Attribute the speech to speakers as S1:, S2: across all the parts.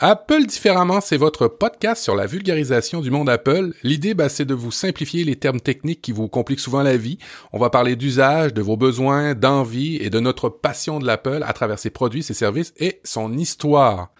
S1: Apple différemment, c'est votre podcast sur la vulgarisation du monde Apple. L'idée, bah, c'est de vous simplifier les termes techniques qui vous compliquent souvent la vie. On va parler d'usage, de vos besoins, d'envie et de notre passion de l'Apple à travers ses produits, ses services et son histoire.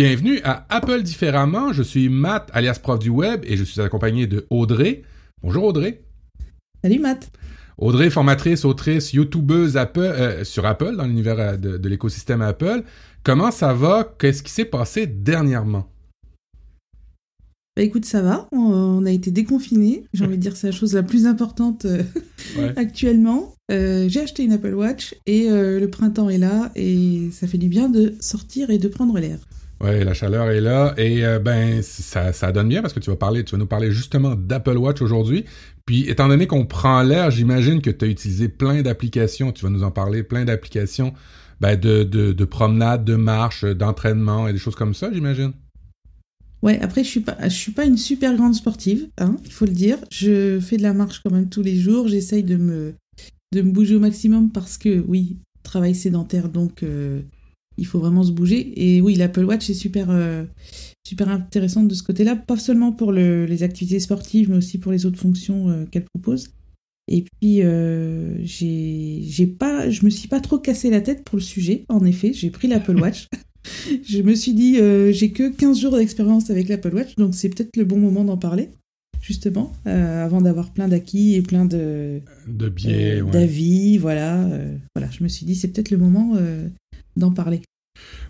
S1: Bienvenue à Apple différemment. Je suis Matt, alias prof du web, et je suis accompagné de Audrey. Bonjour Audrey.
S2: Salut Matt.
S1: Audrey, formatrice, autrice, youtubeuse Apple, euh, sur Apple, dans l'univers euh, de, l'écosystème Apple. Comment ça va? Qu'est-ce qui s'est passé dernièrement?
S2: Bah écoute, ça va. On, a été déconfinés. J'ai envie de dire que c'est la chose la plus importante euh, actuellement. J'ai acheté une Apple Watch et le printemps est là et ça fait du bien de sortir et de prendre l'air.
S1: Oui, la chaleur est là et euh, ben ça, ça donne bien parce que tu vas parler, tu vas nous parler justement d'Apple Watch aujourd'hui. Puis étant donné qu'on prend l'air, j'imagine que tu as utilisé plein d'applications, tu vas nous en parler, plein d'applications ben, de, de, de promenade, de marche, d'entraînement et des choses comme ça, j'imagine.
S2: Ouais, après je suis pas je suis pas une super grande sportive, hein, il faut le dire. Je fais de la marche quand même tous les jours, j'essaye de me de me bouger au maximum parce que oui, travail sédentaire donc euh, il faut vraiment se bouger. Et oui, l'Apple Watch est super, euh, super intéressante de ce côté-là, pas seulement pour les activités sportives, mais aussi pour les autres fonctions euh, qu'elle propose. Et puis, euh, j'ai pas, je me suis pas trop cassé la tête pour le sujet. En effet, j'ai pris l'Apple Watch. je me suis dit, j'ai que 15 jours d'expérience avec l'Apple Watch, donc c'est peut-être le bon moment d'en parler justement, avant d'avoir plein d'acquis et plein de,
S1: de biais,
S2: d'avis, voilà. voilà, je me suis dit c'est peut-être le moment d'en parler.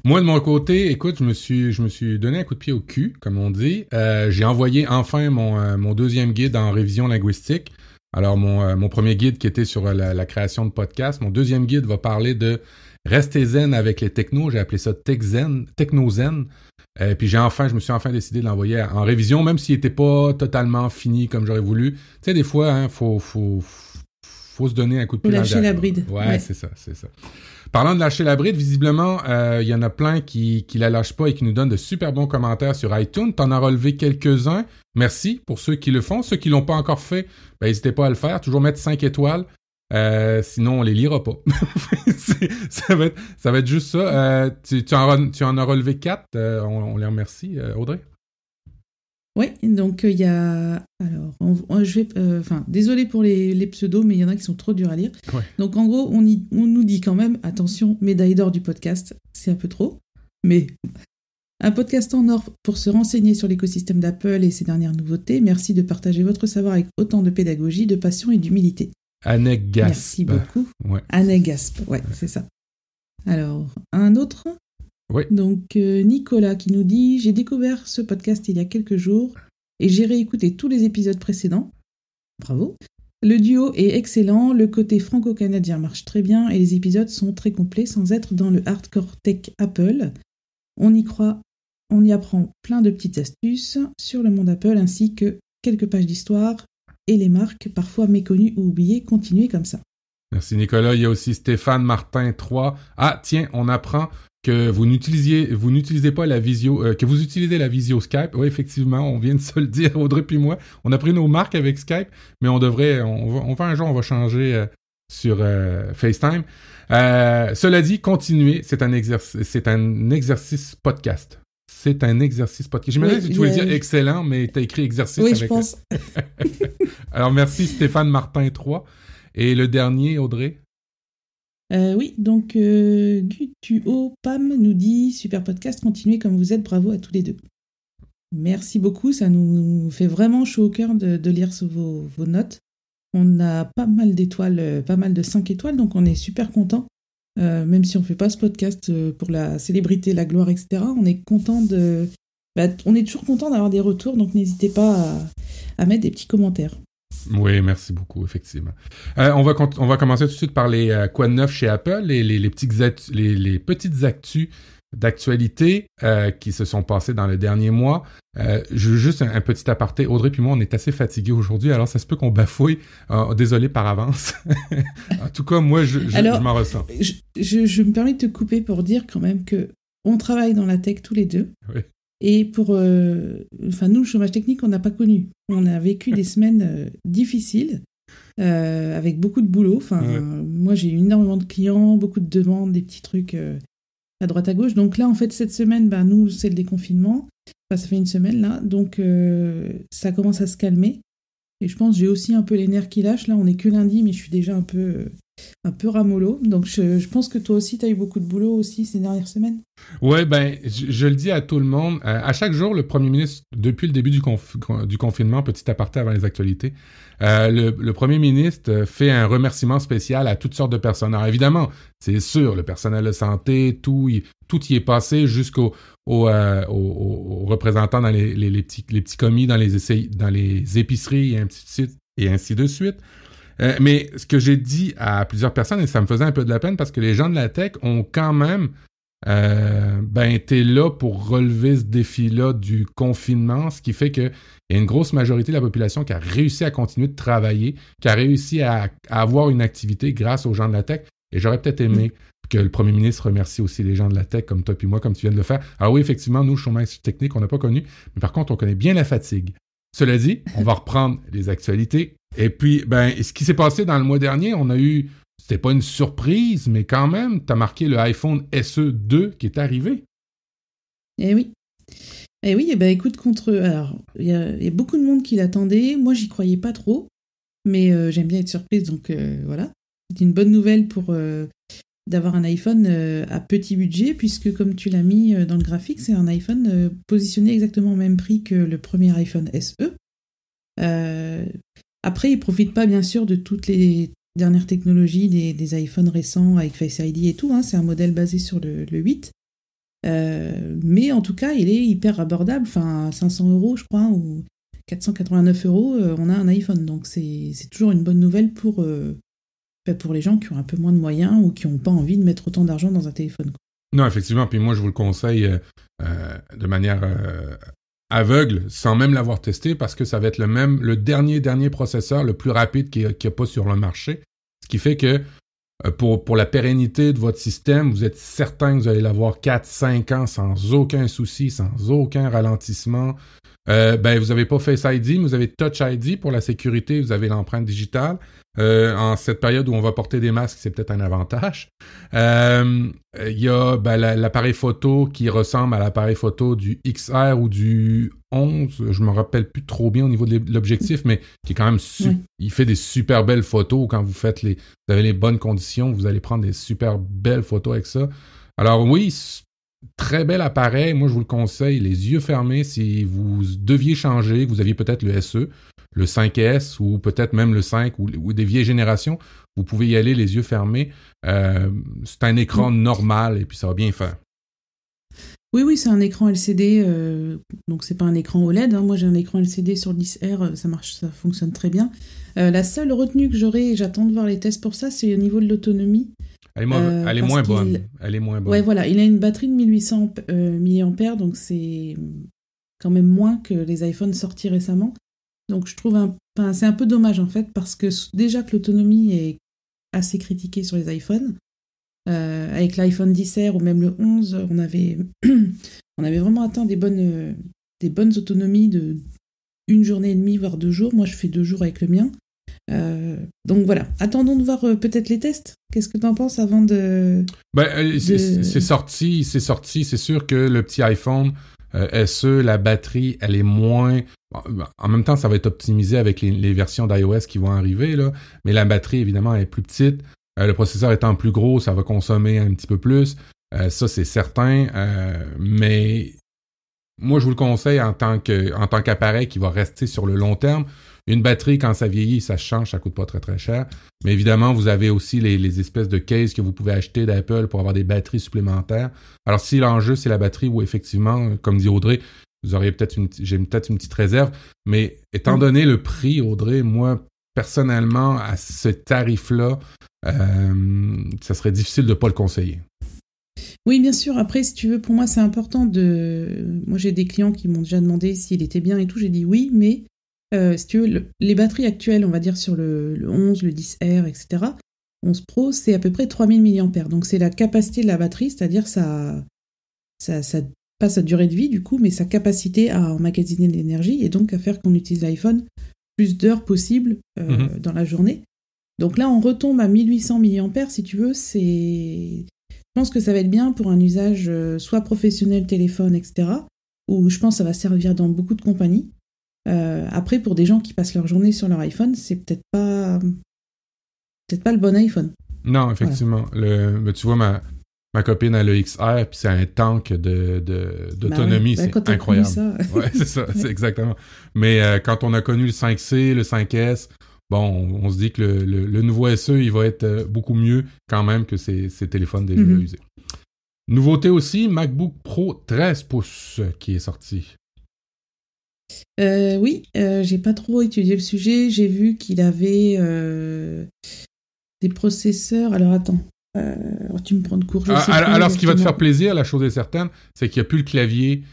S1: Moi, de mon côté, écoute, je me suis, je me suis donné un coup de pied au cul, comme on dit. Euh, j'ai envoyé enfin mon, euh, mon deuxième guide en révision linguistique. Alors, mon, euh, mon premier guide qui était sur la, création de podcasts, mon deuxième guide va parler de rester zen avec les technos. J'ai appelé ça tech zen, techno zen. Puis j'ai enfin, je me suis enfin décidé de l'envoyer en révision, même s'il n'était pas totalement fini comme j'aurais voulu. Tu sais, des fois, hein, faut, faut, faut se donner un coup de pied.
S2: Faut lâcher la bride.
S1: Ouais, c'est ça, c'est ça. Parlant de lâcher la bride, visiblement, euh, il y en a plein qui, qui la lâchent pas et qui nous donnent de super bons commentaires sur iTunes. T'en as relevé quelques-uns. Merci pour ceux qui le font. Ceux qui l'ont pas encore fait, ben, n'hésitez pas à le faire. Toujours mettre 5 étoiles. Euh, sinon, on les lira pas. ça, va être, ça va être juste ça. Euh, tu, tu, en, tu, en, as relevé 4. On, on, les remercie, Audrey?
S2: Oui, donc il y a. Alors, je vais. Enfin, désolé pour les, les, pseudos, mais il y en a qui sont trop durs à lire. Donc, en gros, on, on nous dit quand même attention, médaille d'or du podcast, c'est un peu trop. Mais un podcast en or pour se renseigner sur l'écosystème d'Apple et ses dernières nouveautés. Merci de partager votre savoir avec autant de pédagogie, de passion et d'humilité.
S1: Annette Gasp.
S2: Merci beaucoup. Ouais. Gasp, ouais, c'est ça. Alors, un autre Donc euh, Nicolas qui nous dit J'ai découvert ce podcast il y a quelques jours et j'ai réécouté tous les épisodes précédents. Bravo. Le duo est excellent, le côté franco-canadien marche très bien et les épisodes sont très complets sans être dans le hardcore tech Apple. On y croit, on y apprend plein de petites astuces sur le monde Apple ainsi que quelques pages d'histoire et les marques parfois méconnues ou oubliées. Continuez comme ça.
S1: Merci Nicolas. Il y a aussi Stéphane Martin 3. Ah tiens, on apprend que vous n'utilisiez vous n'utilisez pas la visio euh, que vous utilisez la visio Skype. Oui, effectivement, on vient de se le dire Audrey puis moi. On a pris nos marques avec Skype, mais on devrait on va, un jour on va changer euh, sur euh, FaceTime. cela dit, continuez, c'est un exercice c'est un exercice podcast. C'est un exercice podcast. J'imagine que tu voulais dire excellent, mais tu as écrit exercice
S2: oui,
S1: avec
S2: je pense.
S1: Alors merci Stéphane Martin 3 et le dernier Audrey?
S2: Euh, oui, donc euh, Gutuo Pam nous dit super podcast, continuez comme vous êtes, bravo à tous les deux. Merci beaucoup, ça nous fait vraiment chaud au cœur de, lire vos, vos, notes. On a pas mal d'étoiles, euh, pas mal de 5 étoiles, donc on est super content. même si on fait pas ce podcast pour la célébrité, la gloire, etc. On est content de, bah, on est toujours content d'avoir des retours, donc n'hésitez pas à mettre des petits commentaires.
S1: Oui, merci beaucoup, effectivement. Euh, on, va on va commencer tout de suite par les euh, quoi de neuf chez Apple, les, les, les, petites, les, petites actus d'actualité euh, qui se sont passées dans le dernier mois. je veux juste un, petit aparté. Audrey puis moi, on est assez fatigués aujourd'hui, alors ça se peut qu'on bafouille. désolé par avance. en tout cas, moi, je, je, m'en ressens.
S2: Je, je, me permets de te couper pour dire quand même que on travaille dans la tech tous les deux.
S1: Oui.
S2: Et pour, enfin nous, le chômage technique, on n'a pas connu. On a vécu des semaines difficiles avec beaucoup de boulot. Enfin, moi, j'ai eu énormément de clients, beaucoup de demandes, des petits trucs à droite à gauche. Donc là, en fait, cette semaine, ben, nous, c'est le déconfinement. Enfin, ça fait une semaine là, donc ça commence à se calmer. Et je pense j'ai aussi un peu les nerfs qui lâchent. Là, on est que lundi, mais je suis déjà un peu, un peu ramolo. Donc, je, pense que toi aussi, tu as eu beaucoup de boulot aussi ces dernières semaines.
S1: Ouais, ben, je, le dis à tout le monde. Euh, à chaque jour, le premier ministre, depuis le début du, du confinement, petit aparté avant les actualités, euh, le, premier ministre fait un remerciement spécial à toutes sortes de personnes. Alors, évidemment, c'est sûr, le personnel de santé, tout, y est passé jusqu'au euh, représentants dans les, petits, les petits commis, dans les, épiceries. Et ainsi de suite. Euh, mais ce que j'ai dit à plusieurs personnes, et ça me faisait un peu de la peine parce que les gens de la tech ont quand même euh, ben, été là pour relever ce défi-là du confinement, ce qui fait qu'il y a une grosse majorité de la population qui a réussi à continuer de travailler, qui a réussi à, avoir une activité grâce aux gens de la tech. Et j'aurais peut-être aimé que le premier ministre remercie aussi les gens de la tech comme toi puis moi, comme tu viens de le faire. Alors oui, effectivement, nous, chômage technique, on n'a pas connu, mais par contre, on connaît bien la fatigue. Cela dit, on va reprendre les actualités. Et puis, ben, ce qui s'est passé dans le mois dernier, on a eu, c'était pas une surprise, mais quand même, tu as marqué le iPhone SE 2 qui est arrivé.
S2: Eh oui. Eh oui, eh ben écoute, contre. Alors, il y, a beaucoup de monde qui l'attendait. Moi, j'y croyais pas trop. Mais euh, j'aime bien être surprise, donc euh, voilà. C'est une bonne nouvelle pour euh, d'avoir un iPhone euh, à petit budget, puisque comme tu l'as mis euh, dans le graphique, c'est un iPhone euh, positionné exactement au même prix que le premier iPhone SE. Après, il profite pas bien sûr de toutes les dernières technologies des, iPhones récents avec Face ID et tout, hein. c'est un modèle basé sur le, 8. mais en tout cas, il est hyper abordable, enfin 500 euros je crois, ou 489 euros, on a un iPhone, donc c'est toujours une bonne nouvelle pour, pour les gens qui ont un peu moins de moyens ou qui n'ont pas envie de mettre autant d'argent dans un téléphone.
S1: Non, effectivement. Puis moi, je vous le conseille euh, euh, de manière euh, aveugle, sans même l'avoir testé, parce que ça va être le même, le dernier, dernier processeur, le plus rapide qu'il n'y a, pas sur le marché. Ce qui fait que pour, pour la pérennité de votre système, vous êtes certain que vous allez l'avoir 4-5 ans sans aucun souci, sans aucun ralentissement. Ben, vous n'avez pas Face ID, mais vous avez Touch ID pour la sécurité, vous avez l'empreinte digitale. Euh, en cette période où on va porter des masques, c'est peut-être un avantage. Euh, il y a ben, l'appareil photo qui ressemble à l'appareil photo du XR ou du 11. Je me rappelle plus trop bien au niveau de l'objectif, mais qui est quand même il fait des super belles photos quand vous faites les, vous avez les bonnes conditions, vous allez prendre des super belles photos avec ça. Alors oui, très bel appareil. Moi, je vous le conseille, les yeux fermés, si vous deviez changer, vous aviez peut-être le SE, le 5S ou peut-être même le 5 ou, des vieilles générations, vous pouvez y aller les yeux fermés. Euh, c'est un écran normal et puis ça va bien faire.
S2: Oui, oui, c'est un écran LCD, euh, donc c'est pas un écran OLED. Hein. Moi, j'ai un écran LCD sur le 10R, euh, ça marche, ça fonctionne très bien. la seule retenue que j'aurai, et j'attends de voir les tests pour ça, c'est au niveau de l'autonomie.
S1: Elle est, moins, elle est moins bonne. Elle est moins bonne.
S2: Ouais, voilà, il a une batterie de 1800 mAh, donc c'est quand même moins que les iPhones sortis récemment. Donc je trouve un, c'est un peu dommage en fait parce que déjà que l'autonomie est assez critiquée sur les iPhones. Euh, avec l'iPhone 10R ou même le 11, on avait, on avait vraiment atteint des bonnes, des bonnes autonomies de une journée et demie, voire deux jours. Moi, je fais deux jours avec le mien. Euh, donc voilà, attendons de voir euh, peut-être les tests. Qu'est-ce que tu en penses avant de.
S1: Ben, c'est sorti, c'est sorti. C'est sûr que le petit iPhone euh, SE, la batterie, elle est moins. En même temps, ça va être optimisé avec les, versions d'iOS qui vont arriver, là. Mais la batterie, évidemment, elle est plus petite. Euh, le processeur étant plus gros, ça va consommer un petit peu plus. Euh, ça, c'est certain. mais moi, je vous le conseille en tant que en tant qu'appareil qui va rester sur le long terme. Une batterie, quand ça vieillit, ça change, ça coûte pas très très cher. Mais évidemment, vous avez aussi les, espèces de cases que vous pouvez acheter d'Apple pour avoir des batteries supplémentaires. Alors si l'enjeu c'est la batterie, ou effectivement, comme dit Audrey, vous auriez peut-être une, j'ai peut-être une petite réserve. Mais étant mm. donné le prix, Audrey, moi personnellement, à ce tarif-là, euh, ça serait difficile de ne pas le conseiller.
S2: Oui, bien sûr. Après, si tu veux, pour moi, c'est important de. Moi, j'ai des clients qui m'ont déjà demandé s'il était bien et tout. J'ai dit oui, mais euh, si tu veux, les batteries actuelles, on va dire sur le, 11, le 10R, etc., 11 Pro, c'est à peu près 3000 mAh. Donc c'est la capacité de la batterie, c'est-à-dire ça, ça, pas sa durée de vie du coup, mais sa capacité à emmagasiner de l'énergie et donc à faire qu'on utilise l'iPhone plus d'heures possibles euh,
S1: Mhm.
S2: dans la journée. Donc là, on retombe à 1800 mAh si tu veux. C'est, je pense que ça va être bien pour un usage euh, soit professionnel, téléphone, etc. Ou je pense que ça va servir dans beaucoup de compagnies. Euh, après, pour des gens qui passent leur journée sur leur iPhone, c'est peut-être pas, peut-être pas le bon iPhone.
S1: Non, effectivement. Le, mais tu vois, ma, ma copine a le XR, puis c'est un tank de, de- d'autonomie.
S2: Bah ouais. Bah, quand
S1: c'est incroyable. Ouais, c'est ça, c'est exactement. Mais euh, quand on a connu le 5C, le 5S, bon, on, on se dit que le, le- le nouveau SE, il va être euh, beaucoup mieux quand même que ces, ces téléphones déjà
S2: Mhm.
S1: usés. Nouveauté aussi, MacBook Pro 13 pouces qui est sorti.
S2: Euh, oui, euh, j'ai pas trop étudié le sujet. J'ai vu qu'il avait euh, des processeurs. Alors attends, alors tu me prends de court. je
S1: Ah,
S2: sais
S1: alors, ce qui va te faire plaisir, la chose est certaine, c'est qu'il n'y a plus le clavier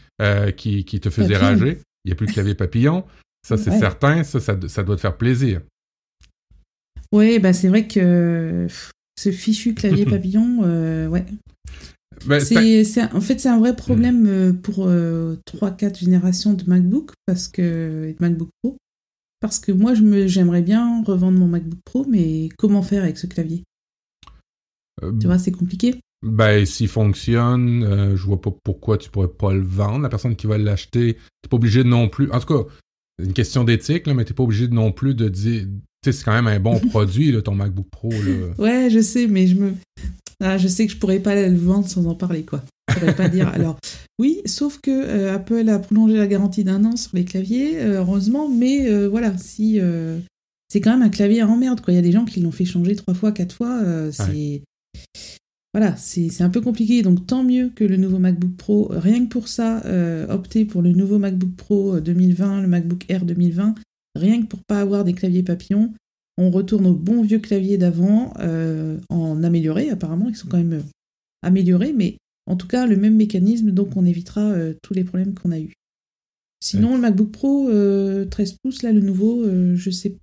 S1: qui, qui te faisait
S2: Papillon.
S1: rager. Il n'y a plus le clavier papillon. Ça, c'est
S2: Ouais.
S1: certain. Ça, ça, ça doit te faire plaisir.
S2: Ouais, bah c'est vrai que ce fichu clavier papillon, ouais.
S1: C'est-
S2: un- en fait, c'est un vrai problème euh, pour euh, 3-4 générations de MacBook, parce que, de MacBook Pro. Parce que moi, je j'aimerais bien revendre mon MacBook Pro, mais comment faire avec ce clavier?
S1: Euh,
S2: Tu vois, c'est compliqué.
S1: Ben, s'il fonctionne, euh, je vois pas pourquoi tu pourrais pas le vendre. La personne qui va l'acheter, t'es pas obligé non plus. En tout cas, c'est une question d'éthique, mais t'es pas obligé non plus de dire. Tu sais, c'est quand même un bon produit, là, ton MacBook Pro. Là.
S2: Ouais, je sais, mais je me. Ah, je sais que je pourrais pas le vendre sans en parler, quoi. Je pourrais pas dire. Alors, oui, sauf que euh, Apple a prolongé la garantie d'un an sur les claviers, euh, heureusement, mais euh, voilà, si. c'est quand même un clavier en merde, quoi. Il y a des gens qui l'ont fait changer trois fois, quatre fois. c'est. Voilà, c'est c'est un peu compliqué. Donc, tant mieux que le nouveau MacBook Pro, rien que pour ça, opter pour le nouveau MacBook Pro 2020, le MacBook Air 2020, rien que pour pas avoir des claviers papillons on retourne au bon vieux clavier d'avant, euh, en amélioré, apparemment, ils sont quand même euh, améliorés, mais en tout cas, le même mécanisme, donc on évitera euh, tous les problèmes qu'on a eus. Sinon, le MacBook Pro euh, 13 pouces, là, le nouveau, je sais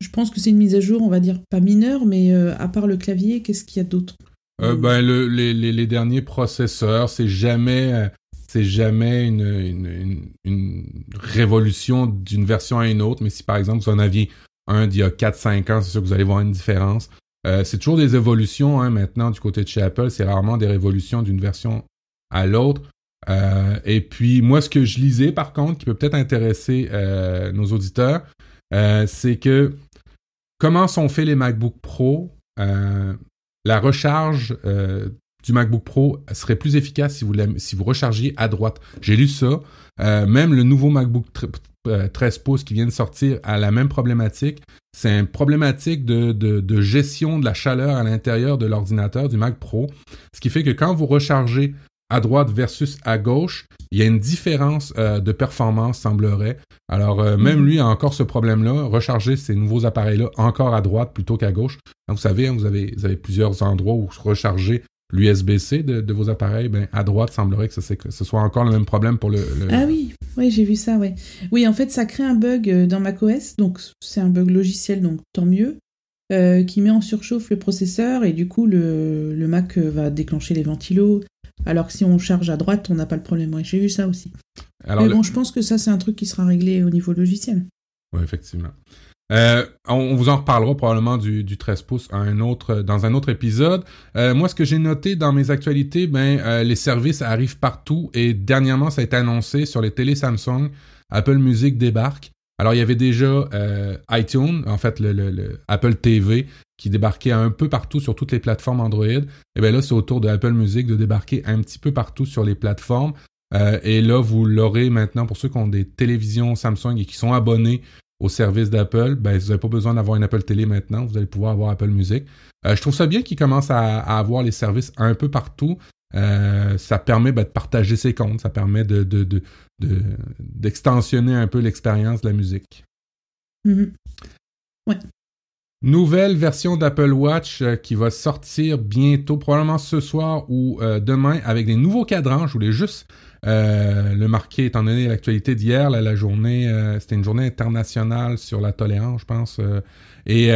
S2: Je pense que c'est une mise à jour, on va dire, pas mineure, mais à part le clavier, qu'est-ce qu'il y a d'autre?
S1: Ben, le- les, les- les derniers processeurs, c'est jamais, c'est jamais une, une, une- une révolution d'une version à une autre. Mais si par exemple vous en aviez un d'il y a 4-5 ans, c'est sûr que vous allez voir une différence. Euh, c'est toujours des évolutions hein, maintenant du côté de chez Apple. C'est rarement des révolutions d'une version à l'autre. Euh, et puis moi, ce que je lisais par contre, qui peut peut-être intéresser euh, nos auditeurs, c'est que comment sont faits les MacBook Pro la recharge du MacBook Pro serait plus efficace si vous, rechargiez à droite. J'ai lu ça. Même le nouveau MacBook euh, 13 pouces qui vient de sortir a la même problématique. C'est une problématique de, de, de gestion de la chaleur à l'intérieur de l'ordinateur du Mac Pro. Ce qui fait que quand vous rechargez à droite versus à gauche, il y a une différence euh, de performance, semblerait. Alors, euh, même
S2: Mhm.
S1: lui a encore ce problème-là, recharger ces nouveaux appareils-là encore à droite plutôt qu'à gauche. Vous savez, hein, vous, avez, vous avez plusieurs endroits où recharger l'USB-C de, de vos appareils. Ben, à droite, semblerait que ce, c'est- que ce soit encore le même problème pour le... le-
S2: Ah oui, oui, j'ai vu ça, ouais. Oui, en fait, ça crée un bug euh, dans macOS, donc c'est un bug logiciel, donc tant mieux, euh, qui met en surchauffe le processeur et du coup, le, le Mac euh, va déclencher les ventilos. Alors que si on charge à droite, on n'a pas le problème. Ouais, j'ai vu ça aussi.
S1: Alors,
S2: Mais
S1: le-
S2: bon, je pense que ça, c'est un truc qui sera réglé au niveau logiciel.
S1: Oui, effectivement. Euh, on, vous en reparlera probablement du, du 13 pouces à un autre, dans un autre épisode. Euh, moi, ce que j'ai noté dans mes actualités, ben, euh, les services arrivent partout et dernièrement, ça a été annoncé sur les télé Samsung, Apple Music débarque. Alors, il y avait déjà iTunes, en fait, le Apple TV, qui débarquait un peu partout sur toutes les plateformes Android. Et bien là, c'est au tour de Apple Music de débarquer un petit peu partout sur les plateformes. Euh, et là, vous l'aurez maintenant pour ceux qui ont des télévisions Samsung et qui sont abonnés au service d'Apple, ben, vous n'avez pas besoin d'avoir une Apple Télé maintenant, vous allez pouvoir avoir Apple Music. Euh, je trouve ça bien qu'ils commencent à, avoir les services un peu partout. Euh, ça permet ben, de partager ses comptes, ça permet de, de, de, de- d'extensionner un peu l'expérience de la musique.
S2: Mhm.
S1: Nouvelle version d'Apple Watch euh, qui va sortir bientôt, probablement ce soir ou euh, demain, avec des nouveaux cadrans. Je voulais juste euh, le marquer, étant donné l'actualité d'hier, la journée, euh, c'était une journée internationale sur la tolérance, je pense. euh, et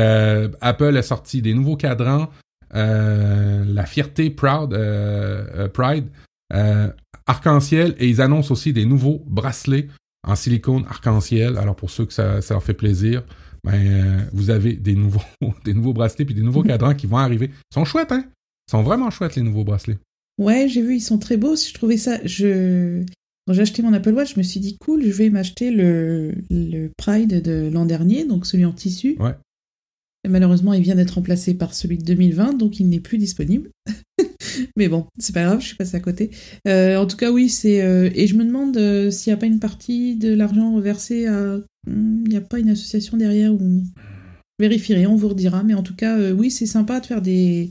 S1: Apple a sorti des nouveaux cadrans, la fierté Proud, Pride, arc-en-ciel et ils annoncent aussi des nouveaux bracelets en silicone arc-en-ciel. Alors pour ceux que ça, ça leur fait plaisir, ben, euh, vous avez des nouveaux, des nouveaux bracelets puis des nouveaux cadrans qui vont arriver. Ils sont chouettes, hein? Ils sont vraiment chouettes, les nouveaux bracelets.
S2: Ouais, j'ai vu, ils sont très beaux. Je trouvais ça. Je... Quand j'ai acheté mon Apple Watch, je me suis dit, cool, je vais m'acheter le, le Pride de l'an dernier, donc celui en tissu.
S1: Ouais.
S2: Et malheureusement, il vient d'être remplacé par celui de 2020, donc il n'est plus disponible. Mais bon, c'est pas grave, je suis passée à côté. Euh, en tout cas, oui, c'est. euh, et je me demande euh, s'il n'y a pas une partie de l'argent reversé à. Hmm, Il n'y a pas une association derrière où. on vérifierait, on vous redira. Mais en tout cas, oui, c'est sympa de faire des,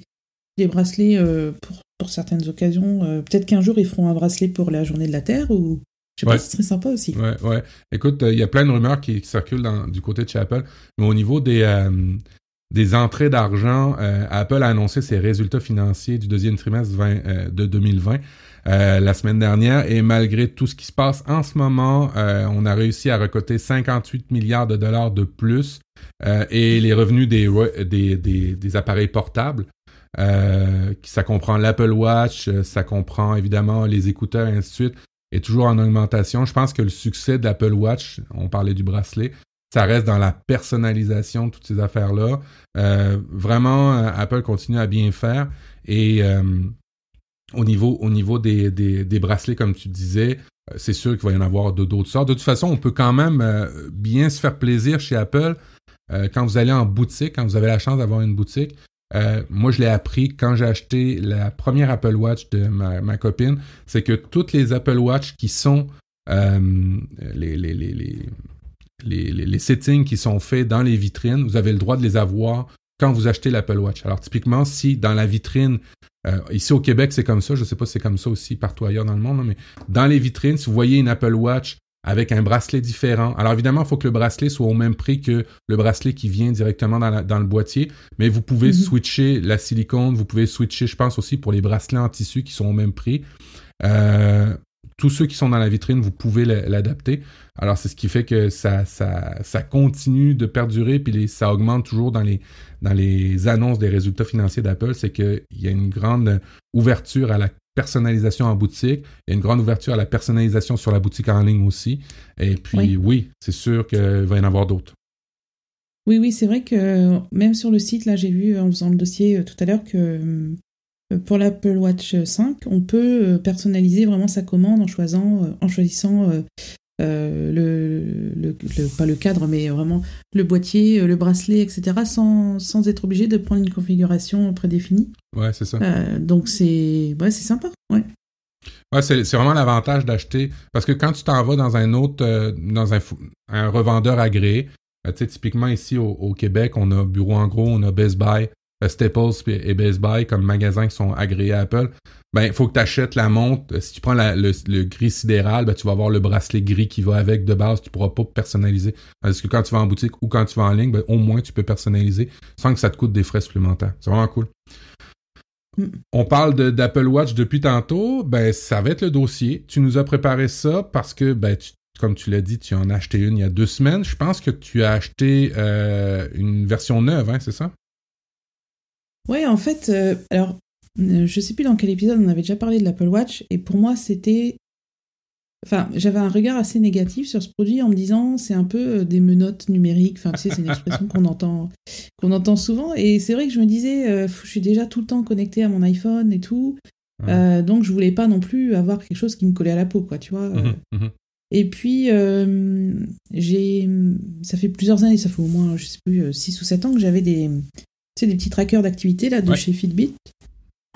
S2: des bracelets pour, pour certaines occasions. Peut-être qu'un jour, ils feront un bracelet pour la journée de la Terre ou. Je sais
S1: Ouais.
S2: pas, ce serait sympa aussi.
S1: Ouais, ouais. Écoute, euh, il y a plein de rumeurs qui, qui circulent dans- du côté de chez Apple, mais au niveau des, euh, des entrées d'argent, euh, Apple a annoncé ses résultats financiers du deuxième trimestre 20, euh, de 2020 euh, la semaine dernière, et malgré tout ce qui se passe en ce moment, on a réussi à recoter 58 milliards de dollars de plus, et les revenus des, appareils portables. Ça comprend l'Apple Watch, ça comprend évidemment les écouteurs et ainsi de suite est toujours en augmentation. Je pense que le succès de l'Apple Watch, on parlait du bracelet, ça reste dans la personnalisation de toutes ces affaires-là. Euh, vraiment, euh, Apple continue à bien faire. Et euh, au niveau, au niveau des, des, des bracelets, comme tu disais, c'est sûr qu'il va y en avoir d'autres sortes. De toute façon, on peut quand même bien se faire plaisir chez Apple quand vous allez en boutique, quand vous avez la chance d'avoir une boutique. Moi, je l'ai appris quand j'ai acheté la première Apple Watch de ma, copine, c'est que toutes les Apple Watch qui sont les, les, les, les, les- les settings qui sont faits dans les vitrines, vous avez le droit de les avoir quand vous achetez l'Apple Watch. Alors typiquement, si dans la vitrine, euh, ici au Québec c'est comme ça, je sais pas si c'est comme ça aussi partout ailleurs dans le monde, hein, mais dans les vitrines, si vous voyez une Apple Watch avec un bracelet différent, alors évidemment, il faut que le bracelet soit au même prix que le bracelet qui vient directement dans, la- dans le boîtier, mais vous pouvez
S2: Mhm.
S1: switcher la silicone, vous pouvez switcher, je pense aussi pour les bracelets en tissu qui sont au même prix. Euh, tous ceux qui sont dans la vitrine, vous pouvez l'adapter. Alors, c'est ce qui fait que ça, ça, ça continue de perdurer, puis les- ça augmente toujours dans les, dans les annonces des résultats financiers d'Apple. C'est qu'il y a une grande ouverture à la personnalisation en boutique, il y a une grande ouverture à la personnalisation sur la boutique en ligne aussi. Et puis,
S2: Oui.
S1: oui, c'est sûr qu'il va y en avoir d'autres.
S2: Oui, oui, c'est vrai que même sur le site, là, j'ai vu en faisant le dossier euh, tout à l'heure que euh, pour l'Apple Watch 5, on peut euh, personnaliser vraiment sa commande en choisissant, euh, en choisissant euh, euh, le, le, le- pas le cadre, mais vraiment le boîtier, euh, le bracelet, etc., sans, sans être obligé de prendre une configuration prédéfinie.
S1: Ouais, c'est ça.
S2: Euh, donc c'est ouais, sympa. Ouais.
S1: Ouais, c'est vraiment l'avantage d'acheter. Parce que quand tu t'en vas dans un autre, euh, dans un, un revendeur agréé, euh, tu sais, typiquement ici au, au Québec, on a Bureau en gros, on a Best Buy, euh, Staples puis- et Best Buy comme magasins qui sont agréés à Apple. Ben, il faut que tu achètes la montre. Euh, Si tu prends la- le, le gris sidéral, ben, tu vas avoir le bracelet gris qui va avec de base. Tu pourras pas personnaliser. Parce que quand tu vas en boutique ou quand tu vas en ligne, ben, au moins tu peux personnaliser sans que ça te coûte des frais supplémentaires. C'est vraiment cool.
S2: Mm.
S1: On parle d'Apple Watch depuis tantôt, ben ça va être le dossier. Tu nous as préparé ça parce que, ben, tu- comme tu l'as dit, tu en as acheté une il y a deux semaines. Je pense que tu as acheté euh, une version neuve, hein, c'est ça?
S2: Ouais, en fait, euh, alors, euh, je sais plus dans quel épisode on avait déjà parlé de l'Apple Watch, et pour moi, c'était. Enfin, j'avais un regard assez négatif sur ce produit en me disant c'est un peu euh, des menottes numériques. Enfin, tu sais, c'est une expression qu'on entend, qu'on entend souvent. Et c'est vrai que je me disais, euh, je suis déjà tout le temps connecté à mon iPhone et tout. Donc, je voulais pas non plus avoir quelque chose qui me collait à la peau, quoi, tu vois.
S1: Mhm, mhm.
S2: Et puis, j'ai, ça fait plusieurs années, ça fait au moins, je sais plus, 6 ou 7 ans que j'avais des, sais, des petits trackers d'activité là de
S1: Ouais.
S2: chez Fitbit.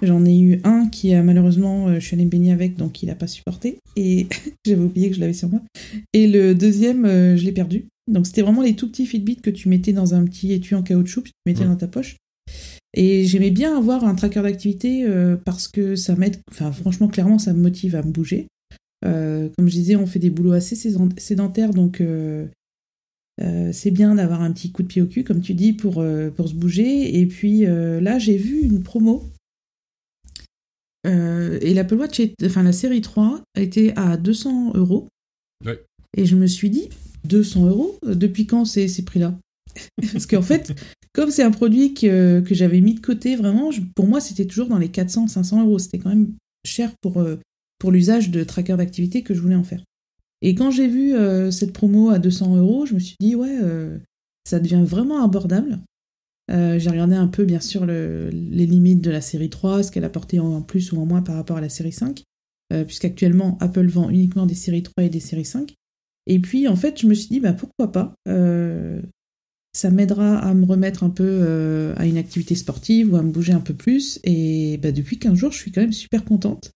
S2: J'en ai eu un qui a malheureusement, euh, je suis allée me baigner avec, donc il n'a pas supporté. Et j'avais oublié que je l'avais sur moi. Et le deuxième, euh, je l'ai perdu. Donc c'était vraiment les tout petits Fitbit que tu mettais dans un petit étui en caoutchouc, puis tu mettais
S1: Ouais.
S2: dans ta poche. Et j'aimais bien avoir un tracker d'activité euh, parce que ça m'aide, enfin franchement, clairement, ça me motive à me bouger. Euh, comme je disais, on fait des boulots assez sédent- sédentaires, donc euh, euh, c'est bien d'avoir un petit coup de pied au cul, comme tu dis, pour, euh, pour se bouger. Et puis euh, là, j'ai vu une promo. Et l'Apple Watch, est- enfin la série 3, était à 200 euros.
S1: Ouais.
S2: Et je me suis dit, 200 euros? Depuis quand c'est ces prix-là? Parce qu'en fait, comme c'est un produit que, que j'avais mis de côté, vraiment, je- pour moi, c'était toujours dans les 400-500 euros. C'était quand même cher pour, pour l'usage de tracker d'activité que je voulais en faire. Et quand j'ai vu cette promo à 200 euros, je me suis dit, ouais, ça devient vraiment abordable. j'ai regardé un peu, bien sûr, les limites de la série 3, ce qu'elle apportait en plus ou en moins par rapport à la série 5, puisqu'actuellement, Apple vend uniquement des séries 3 et des séries 5. Et puis, en fait, je me suis dit, bah, pourquoi pas ça m'aidera à me remettre un peu euh, à une activité sportive ou à me bouger un peu plus. Et bah, depuis 15 jours, je suis quand même super contente.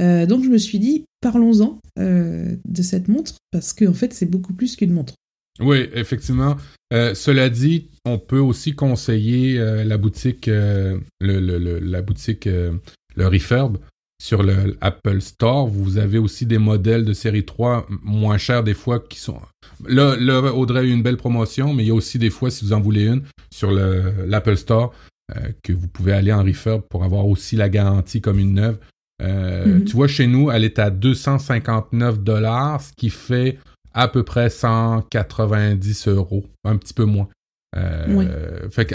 S2: Euh, donc je me suis dit, parlons-en euh, de cette montre, parce qu'en en fait, c'est beaucoup plus qu'une montre.
S1: Oui, effectivement. cela dit, on peut aussi conseiller la boutique, le, la boutique, le Refurb, sur le Apple Store. Vous avez aussi des modèles de série 3 moins chers des fois qui sont... Là, là Audrey a eu une belle promotion, mais il y a aussi des fois, si vous en voulez une, sur l'Apple Store, euh, que vous pouvez aller en refurb pour avoir aussi la garantie comme une neuve. Euh, mhm. Tu vois, chez nous, elle est à 259 dollars, ce qui fait à peu près 190 euros, un petit peu moins. Euh, fait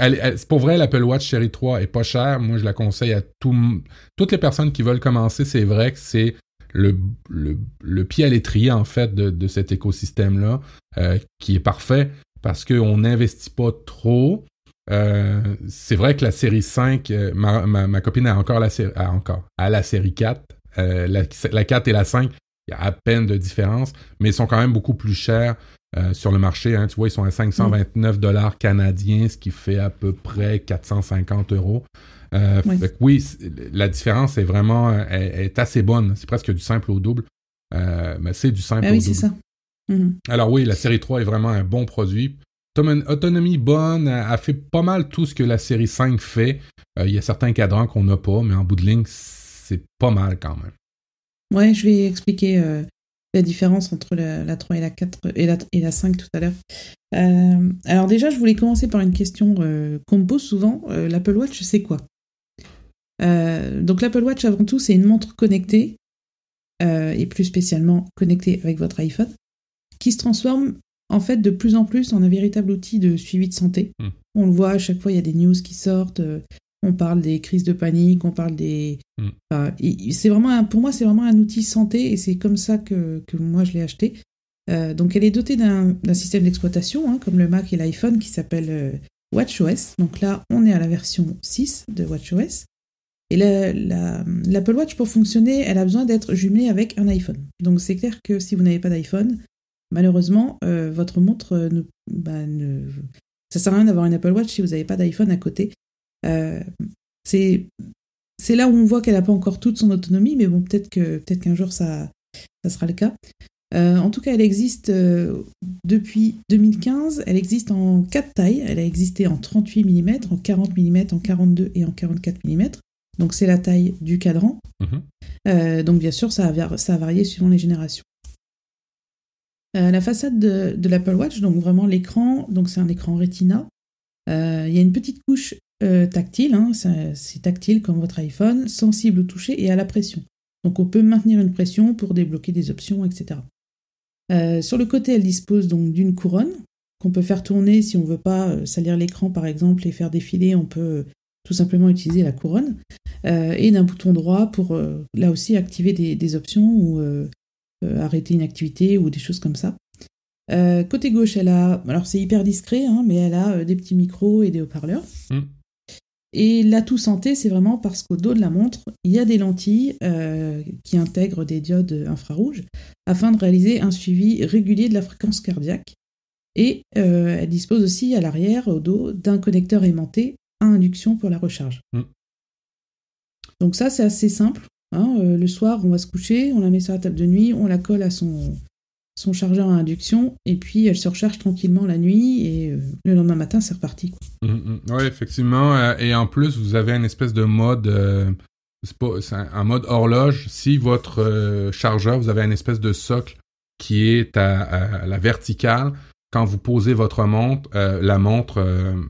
S1: pour vrai, l'Apple Watch Série 3 est pas cher. Moi, je la conseille à toutes les personnes qui veulent commencer. C'est vrai que c'est le, le, pied à l'étrier, en fait, de, cet écosystème-là, euh, qui est parfait parce qu'on n'investit pas trop. Euh, c'est vrai que la série 5, ma, ma, copine a encore la série, encore, à la série 4. la, la 4 et la 5, il y a à peine de différence, mais ils sont quand même beaucoup plus chers. Euh, sur le marché. Hein, tu vois, ils sont à 529 dollars canadiens, ce qui fait à peu près 450 euros. Euh, oui. la différence est vraiment est, assez bonne. C'est presque du simple au double. Euh, mais c'est du simple
S2: ah
S1: au
S2: oui, c'est ça.
S1: Mhm. Alors oui, la série 3 est vraiment un bon produit. Autonomie bonne, a fait pas mal tout ce que la série 5 fait. Il y a certains cadrans qu'on n'a pas, mais en bout de ligne, c'est pas mal quand même.
S2: Ouais, je vais expliquer la différence entre la, 3 et la 4 et la, et la 5 tout à l'heure. Euh, alors déjà, je voulais commencer par une question euh, qu'on me pose souvent. Euh, L'Apple Watch, c'est quoi? Donc l'Apple Watch, avant tout, c'est une montre connectée, et plus spécialement connectée avec votre iPhone, qui se transforme en fait de plus en plus en un véritable outil de suivi de santé. Hmm. On le voit à chaque fois, il y a des news qui sortent, on parle des crises de panique, on parle des. Mm. c'est vraiment, pour moi, c'est vraiment un outil santé et c'est comme ça que, moi je l'ai acheté. Euh, donc, elle est dotée d'un système d'exploitation, hein, comme le Mac et l'iPhone, qui s'appelle euh, WatchOS. Donc là, on est à la version 6 de WatchOS. Et l'Apple Watch, pour fonctionner, elle a besoin d'être jumelée avec un iPhone. Donc, c'est clair que si vous n'avez pas d'iPhone, malheureusement, euh, votre montre ne, bah, ne, ça sert à rien d'avoir une Apple Watch si vous n'avez pas d'iPhone à côté. Euh, c'est c'est là où on voit qu'elle n'a pas encore toute son autonomie, mais bon, peut-être que peut-être qu'un jour ça, ça sera le cas. Euh, en tout cas, elle existe euh, depuis 2015. Elle existe en quatre tailles. Elle a existé en 38 mm, en 40 mm, en 42 et en 44 mm. Donc c'est la taille du cadran. Mhm. donc bien sûr, ça a, ça a varié suivant les générations. La façade de, l'Apple Watch, donc vraiment l'écran, donc c'est un écran Retina. Il y a une petite couche euh, tactile, hein, c'est tactile comme votre iPhone, sensible au toucher et à la pression. Donc on peut maintenir une pression pour débloquer des options, etc. Euh, sur le côté, elle dispose donc d'une couronne qu'on peut faire tourner si on ne veut pas euh, salir l'écran par exemple et faire défiler, on peut tout simplement utiliser la couronne et d'un bouton droit pour là aussi activer des, options ou arrêter une activité ou des choses comme ça. côté gauche, elle a, alors c'est hyper discret, hein, mais elle a des petits micros et des haut-parleurs. Mmh. Et l'atout santé, c'est vraiment parce qu'au dos de la montre, il y a des lentilles euh, qui intègrent des diodes infrarouges afin de réaliser un suivi régulier de la fréquence cardiaque. Et euh, elle dispose aussi à l'arrière, au dos, d'un connecteur aimanté à induction pour la recharge. Mm. Donc ça, c'est assez simple. Hein. Euh, le soir, on va se coucher, on la met sur la table de nuit, on la colle à son, chargeur à induction, et puis elle se recharge tranquillement la nuit, et euh, le lendemain matin, c'est reparti.
S1: Mmh, mmh. oui, effectivement. Euh, et en plus, vous avez une espèce de mode, un, mode horloge. Si votre chargeur, vous avez une espèce de socle qui est à, la verticale, quand vous posez votre montre, la montre,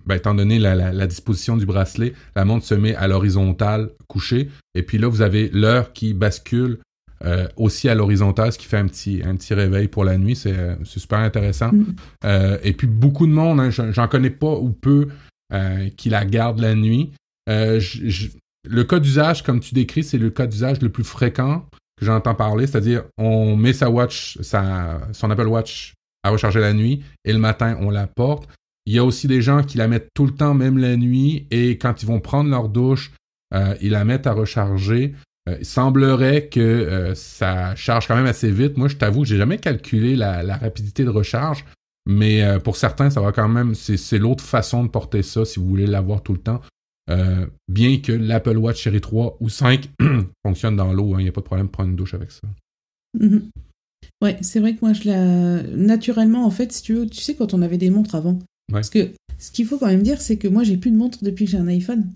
S1: ben, étant donné la, la, disposition du bracelet, la montre se met à l'horizontale couchée, et puis là, vous avez l'heure qui bascule euh, aussi à l'horizontale, ce qui fait un petit, un petit réveil pour la nuit. C'est euh, super intéressant. Mm. Euh, et puis beaucoup de monde, hein, j'en connais pas ou peu, qui la gardent la nuit. le cas d'usage, comme tu décris, c'est le cas d'usage le plus fréquent. que j'entends parler, c'est-à-dire on met sa watch, sa, son Apple Watch à recharger la nuit et le matin on la porte. Il y a aussi des gens qui la mettent tout le temps, même la nuit, et quand ils vont prendre leur douche, euh, ils la mettent à recharger. Euh, il semblerait que euh, ça charge quand même assez vite. Moi, je t'avoue, j'ai jamais calculé la, rapidité de recharge, mais pour certains, ça va quand même. C'est l'autre façon de porter ça si vous voulez l'avoir tout le temps. bien que l'Apple Watch Série 3 ou 5 fonctionne dans l'eau, il hein, n'y a pas de problème de prendre une douche avec ça.
S2: Mm-hmm. Ouais, c'est vrai que moi, je la. Naturellement, en fait, si tu veux, tu sais, quand on avait des montres avant. Parce que ce qu'il faut quand même dire, c'est que moi, j'ai plus de montre depuis que j'ai un iPhone.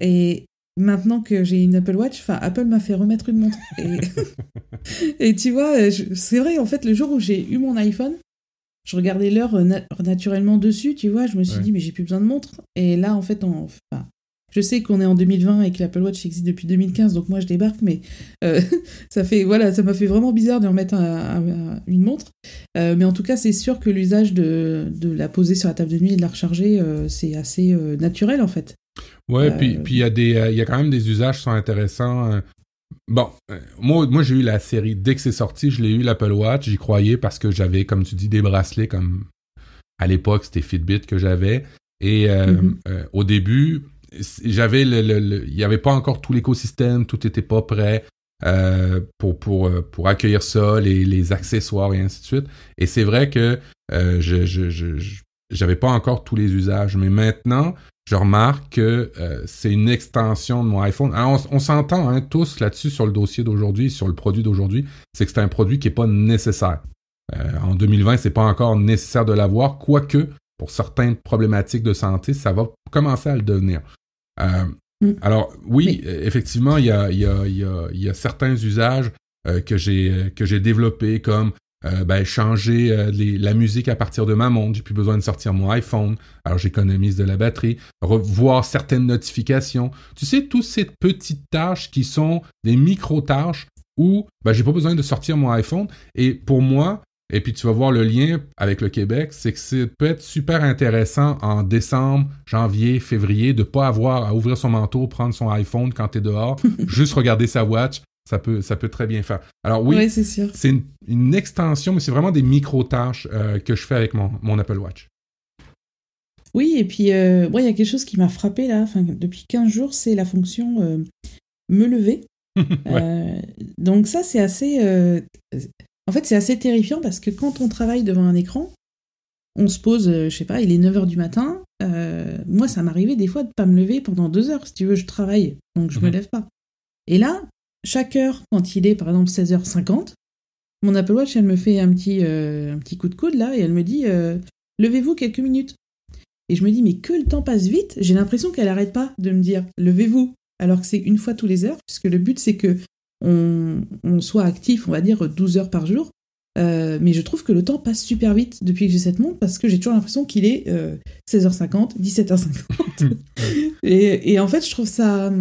S2: Et maintenant que j'ai une Apple Watch, enfin, Apple m'a fait remettre une montre. Et, tu vois, c'est vrai, en fait, le jour où j'ai eu mon iPhone, je regardais l'heure naturellement dessus, tu vois, je me suis dit, mais j'ai plus besoin de montre. Et là, en fait, en, enfin, je sais qu'on est en 2020 et que l'Apple Watch existe depuis 2015, donc moi je débarque, mais euh, ça fait voilà, ça m'a fait vraiment bizarre de remettre une montre. Euh, mais en tout cas, c'est sûr que l'usage de, de, la poser sur la table de nuit et de la recharger, euh, c'est assez naturel en fait.
S1: Ouais, puis puis il y a des il y a quand même des usages qui sont intéressants. Bon, moi, moi j'ai eu la série, dès que c'est sorti, je l'ai eu l'Apple Watch, j'y croyais parce que j'avais, comme tu dis, des bracelets comme à l'époque, c'était Fitbit que j'avais. Et mm-hmm. au début, j'avais le, il n'y avait pas encore tout l'écosystème, tout n'était pas prêt euh, pour, pour, euh, pour accueillir ça, les, les, accessoires et ainsi de suite. Et c'est vrai que euh, je, je, j'avais pas encore tous les usages, mais maintenant, je remarque que c'est une extension de mon iPhone. Alors, on, s'entend hein, tous là-dessus sur le dossier d'aujourd'hui, sur le produit d'aujourd'hui, c'est que c'est un produit qui est pas nécessaire. en 2020, c'est pas encore nécessaire de l'avoir, quoique pour certaines problématiques de santé, ça va commencer à le devenir. Euh, mm. Alors oui, effectivement, il y a, y, a, y, a, y a, certains usages euh, que j'ai que j'ai développés comme euh, ben, changer la musique à partir de ma montre. J'ai plus besoin de sortir mon iPhone. Alors j'économise de la batterie. Revoir certaines notifications. Tu sais, toutes ces petites tâches qui sont des micro-tâches où ben, j'ai pas besoin de sortir mon iPhone. Et pour moi, et puis tu vas voir le lien avec le Québec, c'est que ça peut être super intéressant en décembre, janvier, février, de pas avoir à ouvrir son manteau, prendre son iPhone quand tu es dehors, juste regarder sa watch. Ça peut, ça peut très bien faire. Alors oui, c'est une, une, extension, mais c'est vraiment des micro-tâches euh, que je fais avec mon, mon Apple Watch.
S2: Oui, et puis euh, il y a quelque chose qui m'a frappé là, depuis 15 jours, c'est la fonction euh, me lever. donc ça, c'est assez... En fait, c'est assez terrifiant parce que quand on travaille devant un écran, on se pose, euh, je sais pas, il est 9h du matin. Euh, moi, ça m'arrivait des fois de pas me lever pendant deux heures. Si tu veux, je travaille, donc je me mhm. lève pas. Et là, chaque heure, quand il est par exemple 16h50, mon Apple Watch, elle me fait un petit, euh, un petit coup de coude là et elle me dit Levez-vous quelques minutes. Et je me dis Mais que le temps passe vite, j'ai l'impression qu'elle arrête pas de me dire Levez-vous. Alors que c'est une fois tous les heures, puisque le but c'est que on, soit actif, on va dire 12 heures par jour. Euh, mais je trouve que le temps passe super vite depuis que j'ai cette montre parce que j'ai toujours l'impression qu'il est 16h50, 17h50. et, en fait, je trouve ça.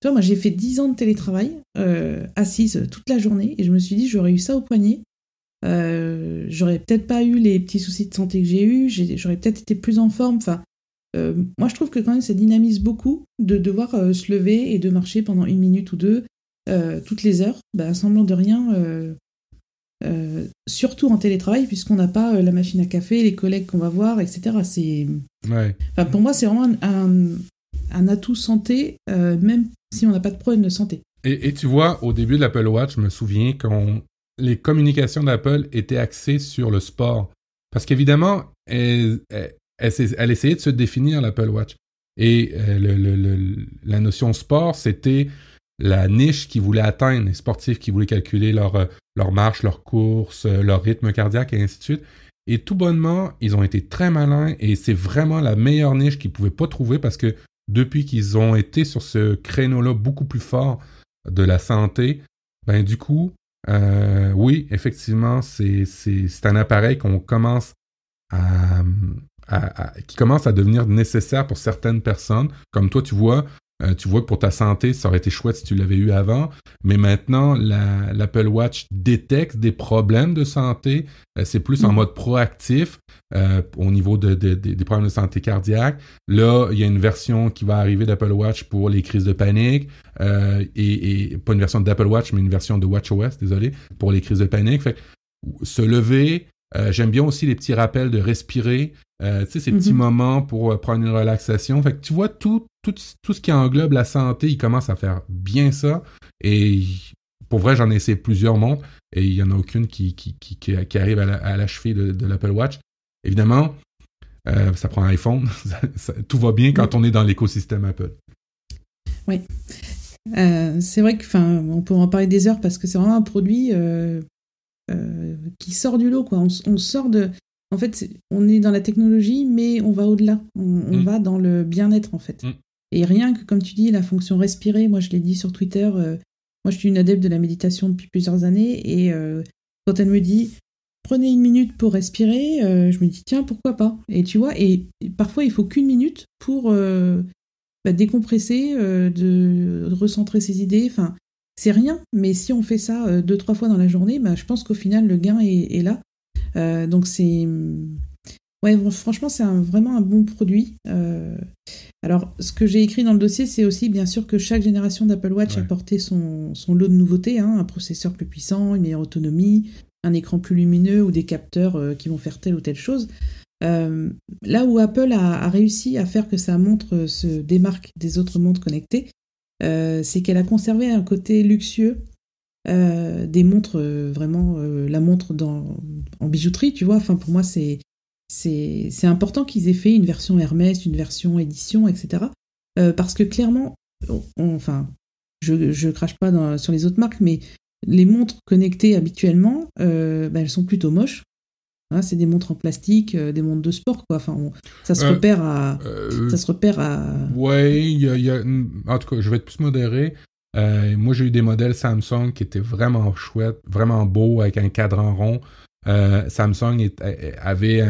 S2: Tu vois, moi j'ai fait 10 ans de télétravail, euh, assise toute la journée, et je me suis dit, j'aurais eu ça au poignet. Euh, j'aurais peut-être pas eu les petits soucis de santé que j'ai eu, j'aurais peut-être été plus en forme. Enfin, moi je trouve que quand même ça dynamise beaucoup de devoir se lever et de marcher pendant une minute ou deux euh, toutes les heures, bah, semblant de rien, euh, euh, surtout en télétravail, puisqu'on n'a pas la machine à café, les collègues qu'on va voir, etc. C'est... Enfin, pour moi, c'est vraiment un, un, atout santé, même si on n'a pas de problème de santé.
S1: Et, et tu vois, au début de l'Apple Watch, je me souviens que les communications d'Apple étaient axées sur le sport. Parce qu'évidemment, elle, elle, elle, essayait de se définir l'Apple Watch. Et le, le, la notion sport, c'était la niche qu'ils voulaient atteindre, les sportifs qui voulaient calculer leur, euh, leur marche, leur course, euh, leur rythme cardiaque et ainsi de suite. Et tout bonnement, ils ont été très malins et c'est vraiment la meilleure niche qu'ils pouvaient pas trouver parce que depuis qu'ils ont été sur ce créneau-là beaucoup plus fort de la santé, ben du coup, euh, oui, effectivement, c'est, c'est, un appareil qu'on commence à, qui commence à devenir nécessaire pour certaines personnes. Comme toi, tu vois, Euh, tu vois que pour ta santé, ça aurait été chouette si tu l'avais eu avant. Mais maintenant, l'Apple Watch détecte des problèmes de santé. Euh, c'est plus en mm. mode proactif euh, au niveau de, des problèmes de santé cardiaque. Là, il y a une version qui va arriver d'Apple Watch pour les crises de panique. Et, pas une version d'Apple Watch, mais une version de WatchOS, désolé, pour les crises de panique. Fait se lever, j'aime bien aussi les petits rappels de respirer. Euh, tu sais, ces petits mhm. moments pour euh, prendre une relaxation. Fait que tu vois, tout, tout, tout ce qui englobe la santé, il commence à faire bien ça. Et pour vrai, j'en ai essayé plusieurs montres et il n'y en a aucune qui, qui, qui, qui arrive à la, cheville de, l'Apple Watch. Évidemment, euh, ça prend un iPhone. tout va bien quand on est dans l'écosystème Apple.
S2: Oui. c'est vrai que, on peut en parler des heures parce que c'est vraiment un produit qui sort du lot. Quoi. on sort de, en fait, on est dans la technologie, mais on va au-delà. On, mm. va dans le bien-être, en fait. Mm. Et rien que, comme tu dis, la fonction respirer, moi je l'ai dit sur Twitter, euh, moi je suis une adepte de la méditation depuis plusieurs années, et euh, quand elle me dit prenez une minute pour respirer, euh, je me dis tiens, pourquoi pas? Et tu vois, et, parfois il faut qu'une minute pour bah, décompresser, de recentrer ses idées, enfin. C'est rien, mais si on fait ça deux, trois fois dans la journée, bah, je pense qu'au final, le gain est là. Euh, donc c'est Ouais, franchement, c'est vraiment un bon produit. Euh, alors, ce que j'ai écrit dans le dossier, c'est aussi bien sûr que chaque génération d'Apple Watch a apporté son, son, lot de nouveautés, hein, un processeur plus puissant, une meilleure autonomie, un écran plus lumineux ou des capteurs euh, qui vont faire telle ou telle chose. là où Apple a, réussi à faire que sa montre se démarque des autres montres connectées, c'est qu'elle a conservé un côté luxueux euh, des montres, euh, vraiment euh, la montre dans, en bijouterie, tu vois. Enfin, pour moi, c'est c'est important qu'ils aient fait une version Hermès, une version édition, etc. parce que clairement, enfin, je, je crache pas dans, sur les autres marques, mais les montres connectées habituellement, bah, elles sont plutôt moches. Hein, c'est des montres en plastique, des montres de sport, quoi. Enfin, ça se repère à. ça se repère à.
S1: Ouais, il y a, en tout cas, je vais être plus modéré. Euh, moi, j'ai eu des modèles Samsung qui étaient vraiment chouettes, vraiment beaux, avec un cadran rond. Euh, Samsung avait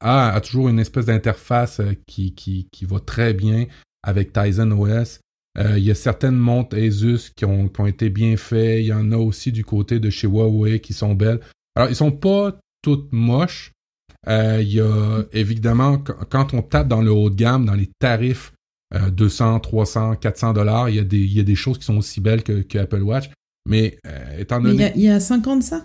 S1: a, toujours une espèce d'interface euh, qui, qui, qui, va très bien avec Tizen OS. il y a certaines montres Asus qui ont, qui ont été bien faites. Il y en a aussi du côté de chez Huawei qui sont belles. Alors, ils sont pas toutes moches. il y a évidemment, quand on tape dans le haut de gamme, dans les tarifs 200, 300, 400 dollars. Il, y a des, il y a des choses qui sont aussi belles que, que Apple Watch. Mais euh, étant donné.
S2: il, y a, 50 ça?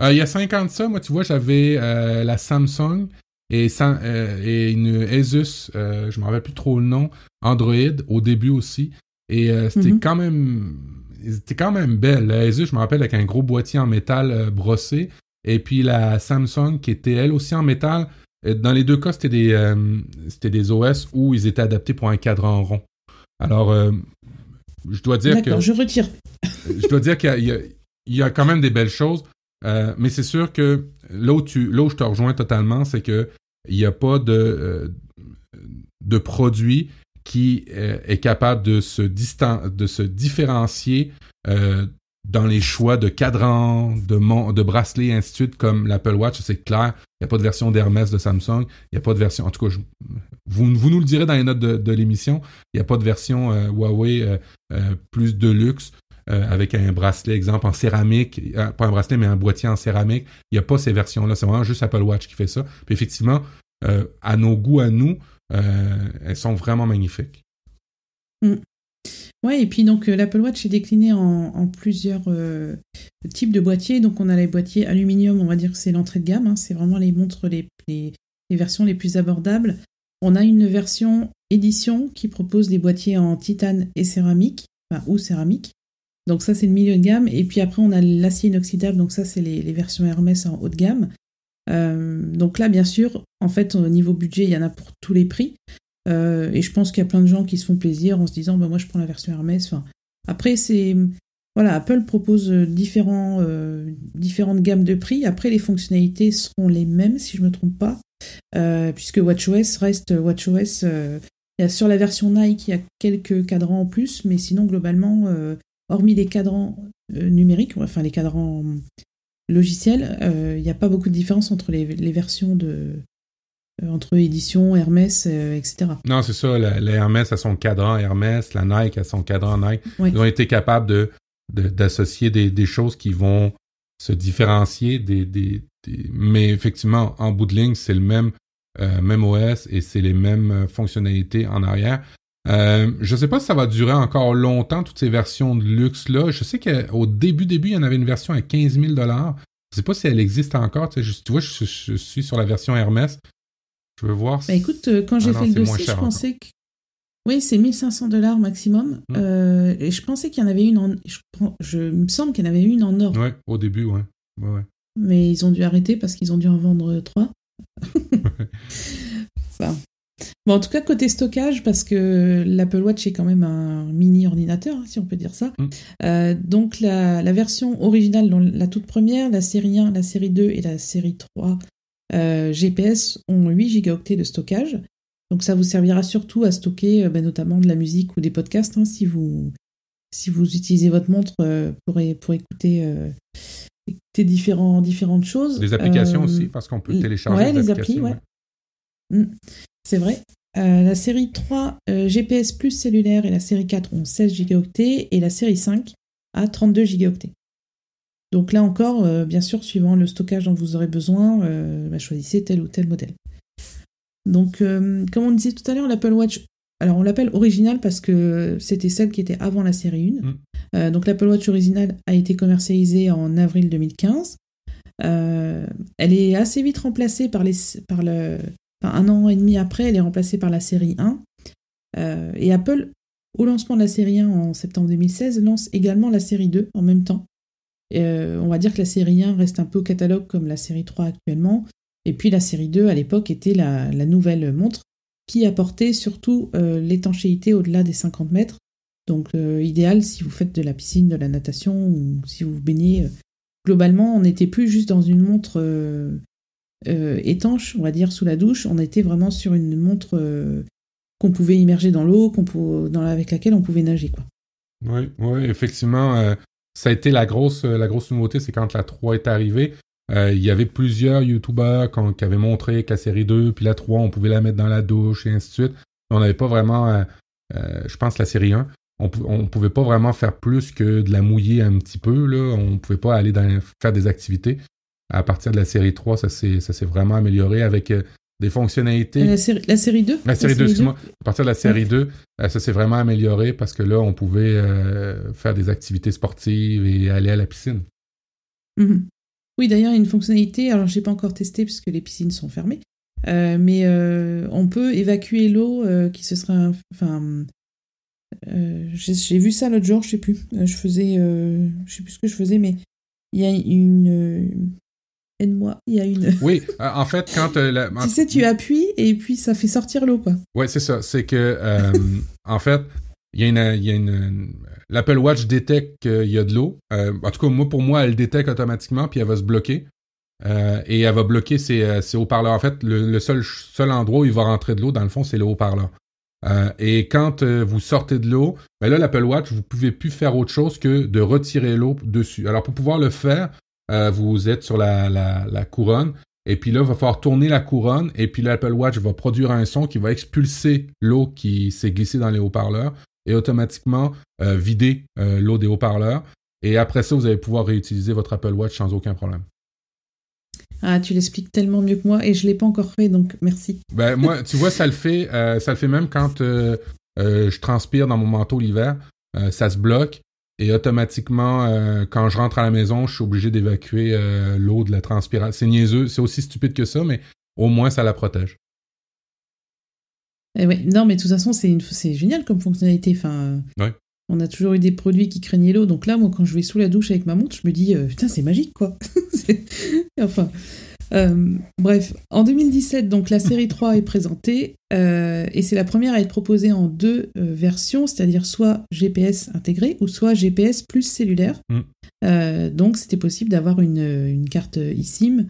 S1: Euh, Il y a 50 ça. Moi, tu vois, j'avais euh, la Samsung et, et une Asus, je me rappelle plus trop le nom, Android au début aussi. Et c'était mhm. quand même. C'était quand même belle. La Asus, je me rappelle, avec un gros boîtier en métal brossé. Et puis la Samsung qui était elle aussi en métal euh, dans les deux cas, c'était des, euh, c'était des OS où ils étaient adaptés pour un cadran rond. Alors, euh, je dois dire que.
S2: je retire.
S1: je dois dire qu'il y, a, il y a quand même des belles choses, mais c'est sûr que là où, tu, là où je te rejoins totalement, c'est que il n'y a pas de, de produit qui est capable de se, distan de se différencier dans les choix de cadrans, de, de bracelets, ainsi de suite, comme l'Apple Watch, c'est clair. Il n'y a pas de version d'Hermès de Samsung. Il n'y a pas de version. En tout cas, vous, vous nous le direz dans les notes de, l'émission. Il n'y a pas de version euh, Huawei euh, euh, plus de luxe. avec un bracelet, exemple, en céramique, pas un bracelet, mais un boîtier en céramique. Il n'y a pas ces versions-là. C'est vraiment juste Apple Watch qui fait ça. Puis effectivement, à nos goûts, à nous, elles sont vraiment magnifiques.
S2: Mm. Ouais, et puis donc euh, l'Apple Watch est décliné en, plusieurs euh, types de boîtiers. Donc on a les boîtiers aluminium, on va dire que c'est l'entrée de gamme, hein. c'est vraiment les montres, les, versions les plus abordables. On a une version édition qui propose des boîtiers en titane et céramique, enfin, ou céramique. Donc ça c'est le milieu de gamme. Et puis après on a l'acier inoxydable, donc ça c'est les, versions Hermès en haut de gamme. Euh, donc là bien sûr, en fait au niveau budget il y en a pour tous les prix. Euh, et je pense qu'il y a plein de gens qui se font plaisir en se disant bah, moi je prends la version Hermès. Enfin, après, c'est. Voilà, Apple propose différents, euh, différentes gammes de prix. Après, les fonctionnalités seront les mêmes, si je ne me trompe pas, euh, puisque WatchOS reste WatchOS. sur la version Nike, il y a quelques cadrans en plus, mais sinon, globalement, hormis les cadrans numériques, enfin les cadrans logiciels, il n'y a pas beaucoup de différence entre les versions de, entre éditions, Hermès, etc.
S1: Non, c'est ça. La, Hermès a son cadran Hermès, la Nike a son cadran Nike. Ils ont été capables de d'associer des, des, choses qui vont se différencier des, des, mais effectivement en bout de ligne c'est le même même OS et c'est les mêmes fonctionnalités en arrière euh, je sais pas si ça va durer encore longtemps, toutes ces versions de luxe-là. Je sais qu'au début, début, il y en avait une version à 15 000 Je sais pas si elle existe encore. Tu, vois, je, suis sur la version Hermès. Je veux voir.
S2: Bah, écoute, euh, quand j'ai ah fait le dossier, je pensais que. Oui, c'est 1500 dollars maximum. Hmm. Euh, et je pensais qu'il y en avait une en. Je, je... Il me semble qu'il y en avait une en or.
S1: Ouais, au début, ouais. ouais,
S2: Mais ils ont dû arrêter parce qu'ils ont dû en vendre trois. enfin, Bon, en tout cas, côté stockage, parce que l'Apple Watch est quand même un mini ordinateur, hein, si on peut dire ça. Mm. Euh, donc, la, version originale, la toute première, la série 1, la série 2 et la série 3 euh, GPS ont 8 gigaoctets de stockage. Donc, ça vous servira surtout à stocker euh, ben, notamment de la musique ou des podcasts, hein, si, vous, si vous utilisez votre montre pour, pour écouter écouter différents, différentes choses.
S1: Des applications aussi, parce qu'on peut télécharger des
S2: les
S1: applis, ouais.
S2: Mm. C'est vrai. Euh, la série 3 euh, GPS plus cellulaire et la série 4 ont 16 Go et la série 5 a 32 Go. Donc là encore, euh, bien sûr, suivant le stockage dont vous aurez besoin, bah, choisissez tel ou tel modèle. Donc, comme on disait tout à l'heure, l'Apple Watch, alors on l'appelle original parce que c'était celle qui était avant la série 1. Mm. donc l'Apple Watch original a été commercialisée en avril 2015. elle est assez vite remplacée par, les, par le, un an et demi après, elle est remplacée par la série 1. Euh, et Apple, au lancement de la série 1 en septembre 2016, lance également la série 2 en même temps. Euh, on va dire que la série 1 reste un peu au catalogue comme la série 3 actuellement. Et puis la série 2, à l'époque, était la, nouvelle montre qui apportait surtout euh, l'étanchéité au-delà des 50 mètres. Donc idéal si vous faites de la piscine, de la natation ou si vous baignez. Globalement, on n'était plus juste dans une montre euh, étanche, on va dire, sous la douche. On était vraiment sur une montre euh, qu'on pouvait immerger dans l'eau, dans avec laquelle on pouvait nager. Quoi.
S1: Oui, effectivement. Euh, ça a été la grosse, la grosse nouveauté, c'est quand la 3 est arrivée. Il y avait plusieurs YouTubers qui avaient montré que la série 2 puis la 3, on pouvait la mettre dans la douche et ainsi de suite. On n'avait pas vraiment, je pense, la série 1 on, ne pouvait pas vraiment faire plus que de la mouiller un petit peu. Là. On pouvait pas aller faire des activités à partir de la série 3, ça s'est vraiment amélioré avec euh, des fonctionnalités.
S2: La série, la série 2
S1: La série 2, excuse-moi. À partir de la série 2, euh, ça s'est vraiment amélioré parce que là, on pouvait euh, faire des activités sportives et aller à la piscine.
S2: Mhm. Oui, d'ailleurs, il y a une fonctionnalité, alors je n'ai pas encore testé puisque les piscines sont fermées, mais on peut évacuer l'eau qui se serait. Enfin. j'ai vu ça l'autre jour, je sais plus. Je faisais. je sais plus ce que je faisais, mais il y a une aide-moi, il y a une.
S1: Oui, euh, en fait, quand. Euh,
S2: tu sais, tu appuies et puis ça fait sortir l'eau, quoi.
S1: Oui, c'est ça. C'est que, euh, en fait, il y a une. Y a une L'Apple Watch détecte qu'il y a de l'eau. en tout cas, moi, pour moi, elle détecte automatiquement, puis elle va se bloquer. et elle va bloquer ses, ses haut-parleurs. En fait, le, seul, seul endroit où il va rentrer de l'eau, dans le fond, c'est le haut-parleur. et quand vous sortez de l'eau, ben là, l'Apple Watch, vous pouvez plus faire autre chose que de retirer l'eau dessus. Alors, pour pouvoir le faire, euh, vous êtes sur la, la, couronne, et puis là, il va falloir tourner la couronne, et puis l'Apple Watch va produire un son qui va expulser l'eau qui s'est glissée dans les haut-parleurs, et automatiquement euh, vider euh, l'eau des haut-parleurs. Et après ça, vous allez pouvoir réutiliser votre Apple Watch sans aucun problème.
S2: Ah, tu l'expliques tellement mieux que moi et je l'ai pas encore fait, donc merci.
S1: Ben moi, tu vois, ça le fait, ça le fait même quand je transpire dans mon manteau l'hiver. ça se bloque et automatiquement, euh, quand je rentre à la maison, je suis obligé d'évacuer euh, l'eau de la transpiration. C'est niaiseux, c'est aussi stupide que ça, mais au moins ça la protège.
S2: Eh non, mais de toute façon, c'est, génial comme fonctionnalité. Enfin, On a toujours eu des produits qui craignaient l'eau. Donc là, moi, quand je vais sous la douche avec ma montre, je me dis, euh, putain, c'est magique, quoi. enfin, euh, bref, en 2017, donc la série 3 est présentée euh, et c'est la première à être proposée en deux euh, versions, c'est-à-dire soit GPS intégré ou soit GPS plus cellulaire. Mm. donc c'était possible d'avoir une, carte eSIM.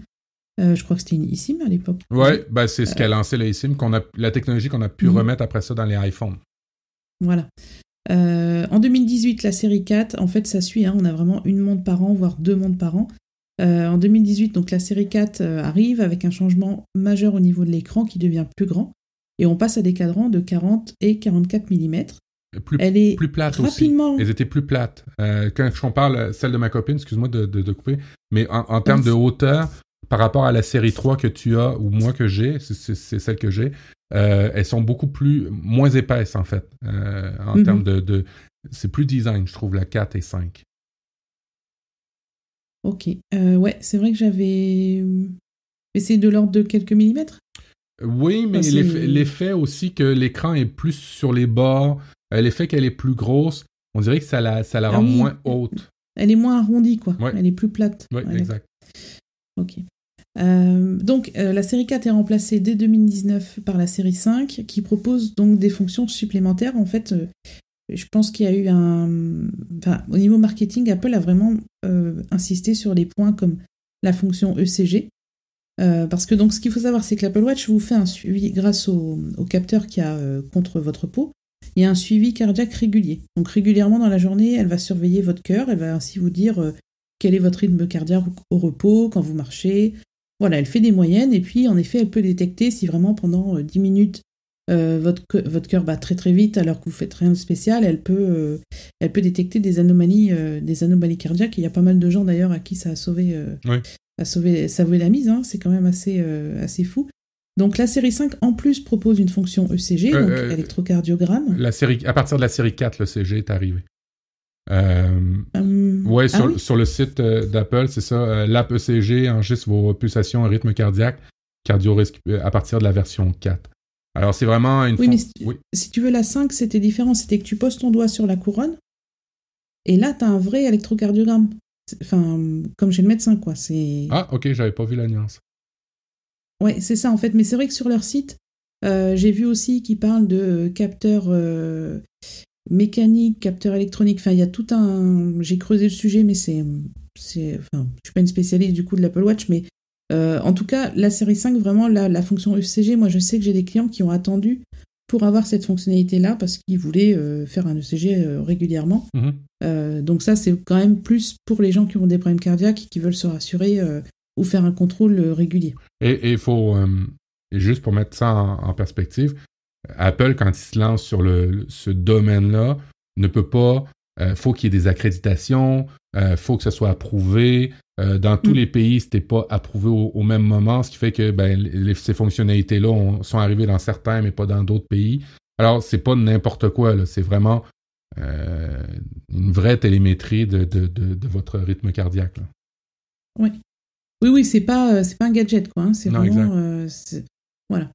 S2: je crois que c'était une eSIM à l'époque.
S1: Ouais, bah, c'est ce qui a lancé la eSIM, qu'on a, la technologie qu'on a pu mm. remettre après ça dans les iPhones.
S2: Voilà. en 2018, la série 4, en fait, ça suit. Hein, on a vraiment une montre par an, voire deux montres par an. En 2018, donc la série 4 arrive avec un changement majeur au niveau de l'écran qui devient plus grand. Et on passe à des cadrans de 40 et 44 mm.
S1: Plus,
S2: Elle est
S1: plus
S2: rapidement-
S1: aussi. Elles étaient plus plates. Euh, quand je parle, celle de ma copine, excuse-moi de, de, de couper, mais en, en termes de hauteur, par rapport à la série 3 que tu as ou moi que j'ai, c'est- celle que j'ai, euh, elles sont beaucoup plus, moins épaisses en fait. euh, en
S2: Mhm.
S1: termes de, de c'est plus design, je trouve, la 4 et 5.
S2: Ok. Euh, ouais, c'est vrai que j'avais. Mais c'est de l'ordre de quelques millimètres
S1: Oui, mais l'effet aussi que l'écran est plus sur les bords, euh, l'effet qu'elle est plus grosse, on dirait que ça la, ça la
S2: Ah
S1: rend
S2: oui.
S1: moins haute.
S2: Elle est moins arrondie, quoi.
S1: Ouais.
S2: Elle est plus plate.
S1: Oui,
S2: Ouais,
S1: exact.
S2: Ok. Euh, donc, euh, la série 4 est remplacée dès 2019 par la série 5, qui propose donc des fonctions supplémentaires. En fait, euh, je pense qu'il y a eu un. Enfin, au niveau marketing, Apple a vraiment euh, insisté sur des points comme la fonction ECG. Euh, parce que donc, ce qu'il faut savoir, c'est que l'Apple Watch vous fait un suivi grâce au, capteur qu'il y a euh, contre votre peau. Il y a un suivi cardiaque régulier. Donc, régulièrement dans la journée, elle va surveiller votre cœur. Elle va ainsi vous dire quel est votre rythme cardiaque au repos, quand vous marchez. Voilà, elle fait des moyennes et puis en effet, elle peut détecter si vraiment pendant euh, 10 minutes euh, votre, cœur bat très très vite alors que vous faites rien de spécial, elle peut, euh, elle peut détecter des anomalies, euh, des anomalies cardiaques. Et il y a pas mal de gens d'ailleurs à qui ça a sauvé,
S1: Oui.
S2: a sauvé, sauvé la mise. hein. C'est quand même assez, assez fou. Donc la série 5 en plus propose une fonction ECG, donc électrocardiogramme.
S1: La série, à partir de la série 4, le CG est arrivé.
S2: Hum,
S1: ouais,
S2: ah
S1: sur,
S2: oui
S1: sur le site d'Apple, c'est ça. L'app ECG enregistre vos pulsations et rythme cardiaque cardio à partir de la version 4. Alors, c'est vraiment une
S2: Oui, mais si,
S1: oui.
S2: si tu veux, la 5, c'était différent. C'était que tu poses ton doigt sur la couronne, et là, tu as un vrai électrocardiogramme. Enfin, comme chez le médecin, quoi. C'est
S1: Ah, ok, j'avais pas vu la nuance.
S2: ouais, c'est ça, en fait. Mais c'est vrai que sur leur site, euh, j'ai vu aussi qu'ils parlent de capteurs euh, mécaniques, capteurs électroniques. Enfin, il y a tout un... J'ai creusé le sujet, mais c'est... c'est... Enfin, je suis pas une spécialiste du coup de l'Apple Watch, mais euh, en tout cas, la série 5, vraiment, la, la fonction ECG, moi, je sais que j'ai des clients qui ont attendu pour avoir cette fonctionnalité-là parce qu'ils voulaient euh, faire un ECG euh, régulièrement.
S1: Mhm.
S2: Donc ça, c'est quand même plus pour les gens qui ont des problèmes cardiaques et qui veulent se rassurer ou faire un contrôle régulier.
S1: Et il faut, et juste pour mettre ça en, en perspective, Apple, quand il se lance sur le, ce domaine-là, ne peut pas. euh, faut qu'il y ait des accréditations, euh, faut que ce soit approuvé. Euh, dans tous
S2: Mm.
S1: les pays, c'était pas approuvé au, au même moment, ce qui fait que ben, les- ces fonctionnalités-là ont- sont arrivées dans certains, mais pas dans d'autres pays. Alors, c'est pas n'importe quoi, c'est vraiment euh, une vraie télémétrie de, de, de, de votre rythme cardiaque. là.
S2: Oui, oui, c'est pas, euh, c'est pas un gadget, quoi. hein, c'est vraiment. voilà.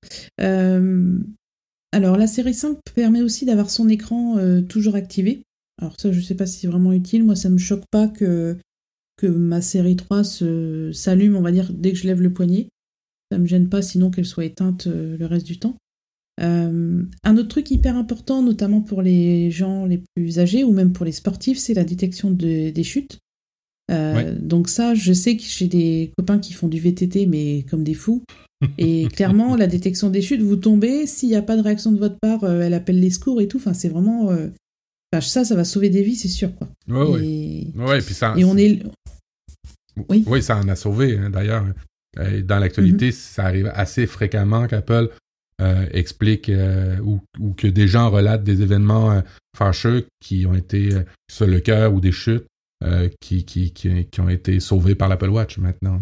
S2: Alors, la série 5 permet aussi d'avoir son écran toujours activé. Alors, ça, je sais pas si c'est vraiment utile. Moi, ça me choque pas que, que ma série 3 se, s'allume, on va dire, dès que je lève le poignet. Ça me gêne pas, sinon qu'elle soit éteinte euh, le reste du temps. Euh, un autre truc hyper important, notamment pour les gens les plus âgés ou même pour les sportifs, c'est la détection de- des chutes. Euh,
S1: Ouais.
S2: Donc ça, je sais que j'ai des copains qui font du VTT, mais comme des fous. Et clairement, la détection des chutes, vous tombez, s'il n'y a pas de réaction de votre part, euh, elle appelle les secours et tout. Enfin, c'est vraiment... enfin, ça, ça va sauver des vies, c'est sûr. Quoi.
S1: Ouais, ouais.
S2: et...
S1: Ouais, puis ça,
S2: et on est... Oui.
S1: Oui, ça en a sauvé, hein, d'ailleurs. Dans l'actualité, ça arrive assez fréquemment qu'Apple euh, explique euh, ou, ou que des gens relatent des événements euh, fâcheux qui ont été sur le cœur ou des chutes qui, qui, qui, qui ont été sauvés par l'Apple Watch maintenant.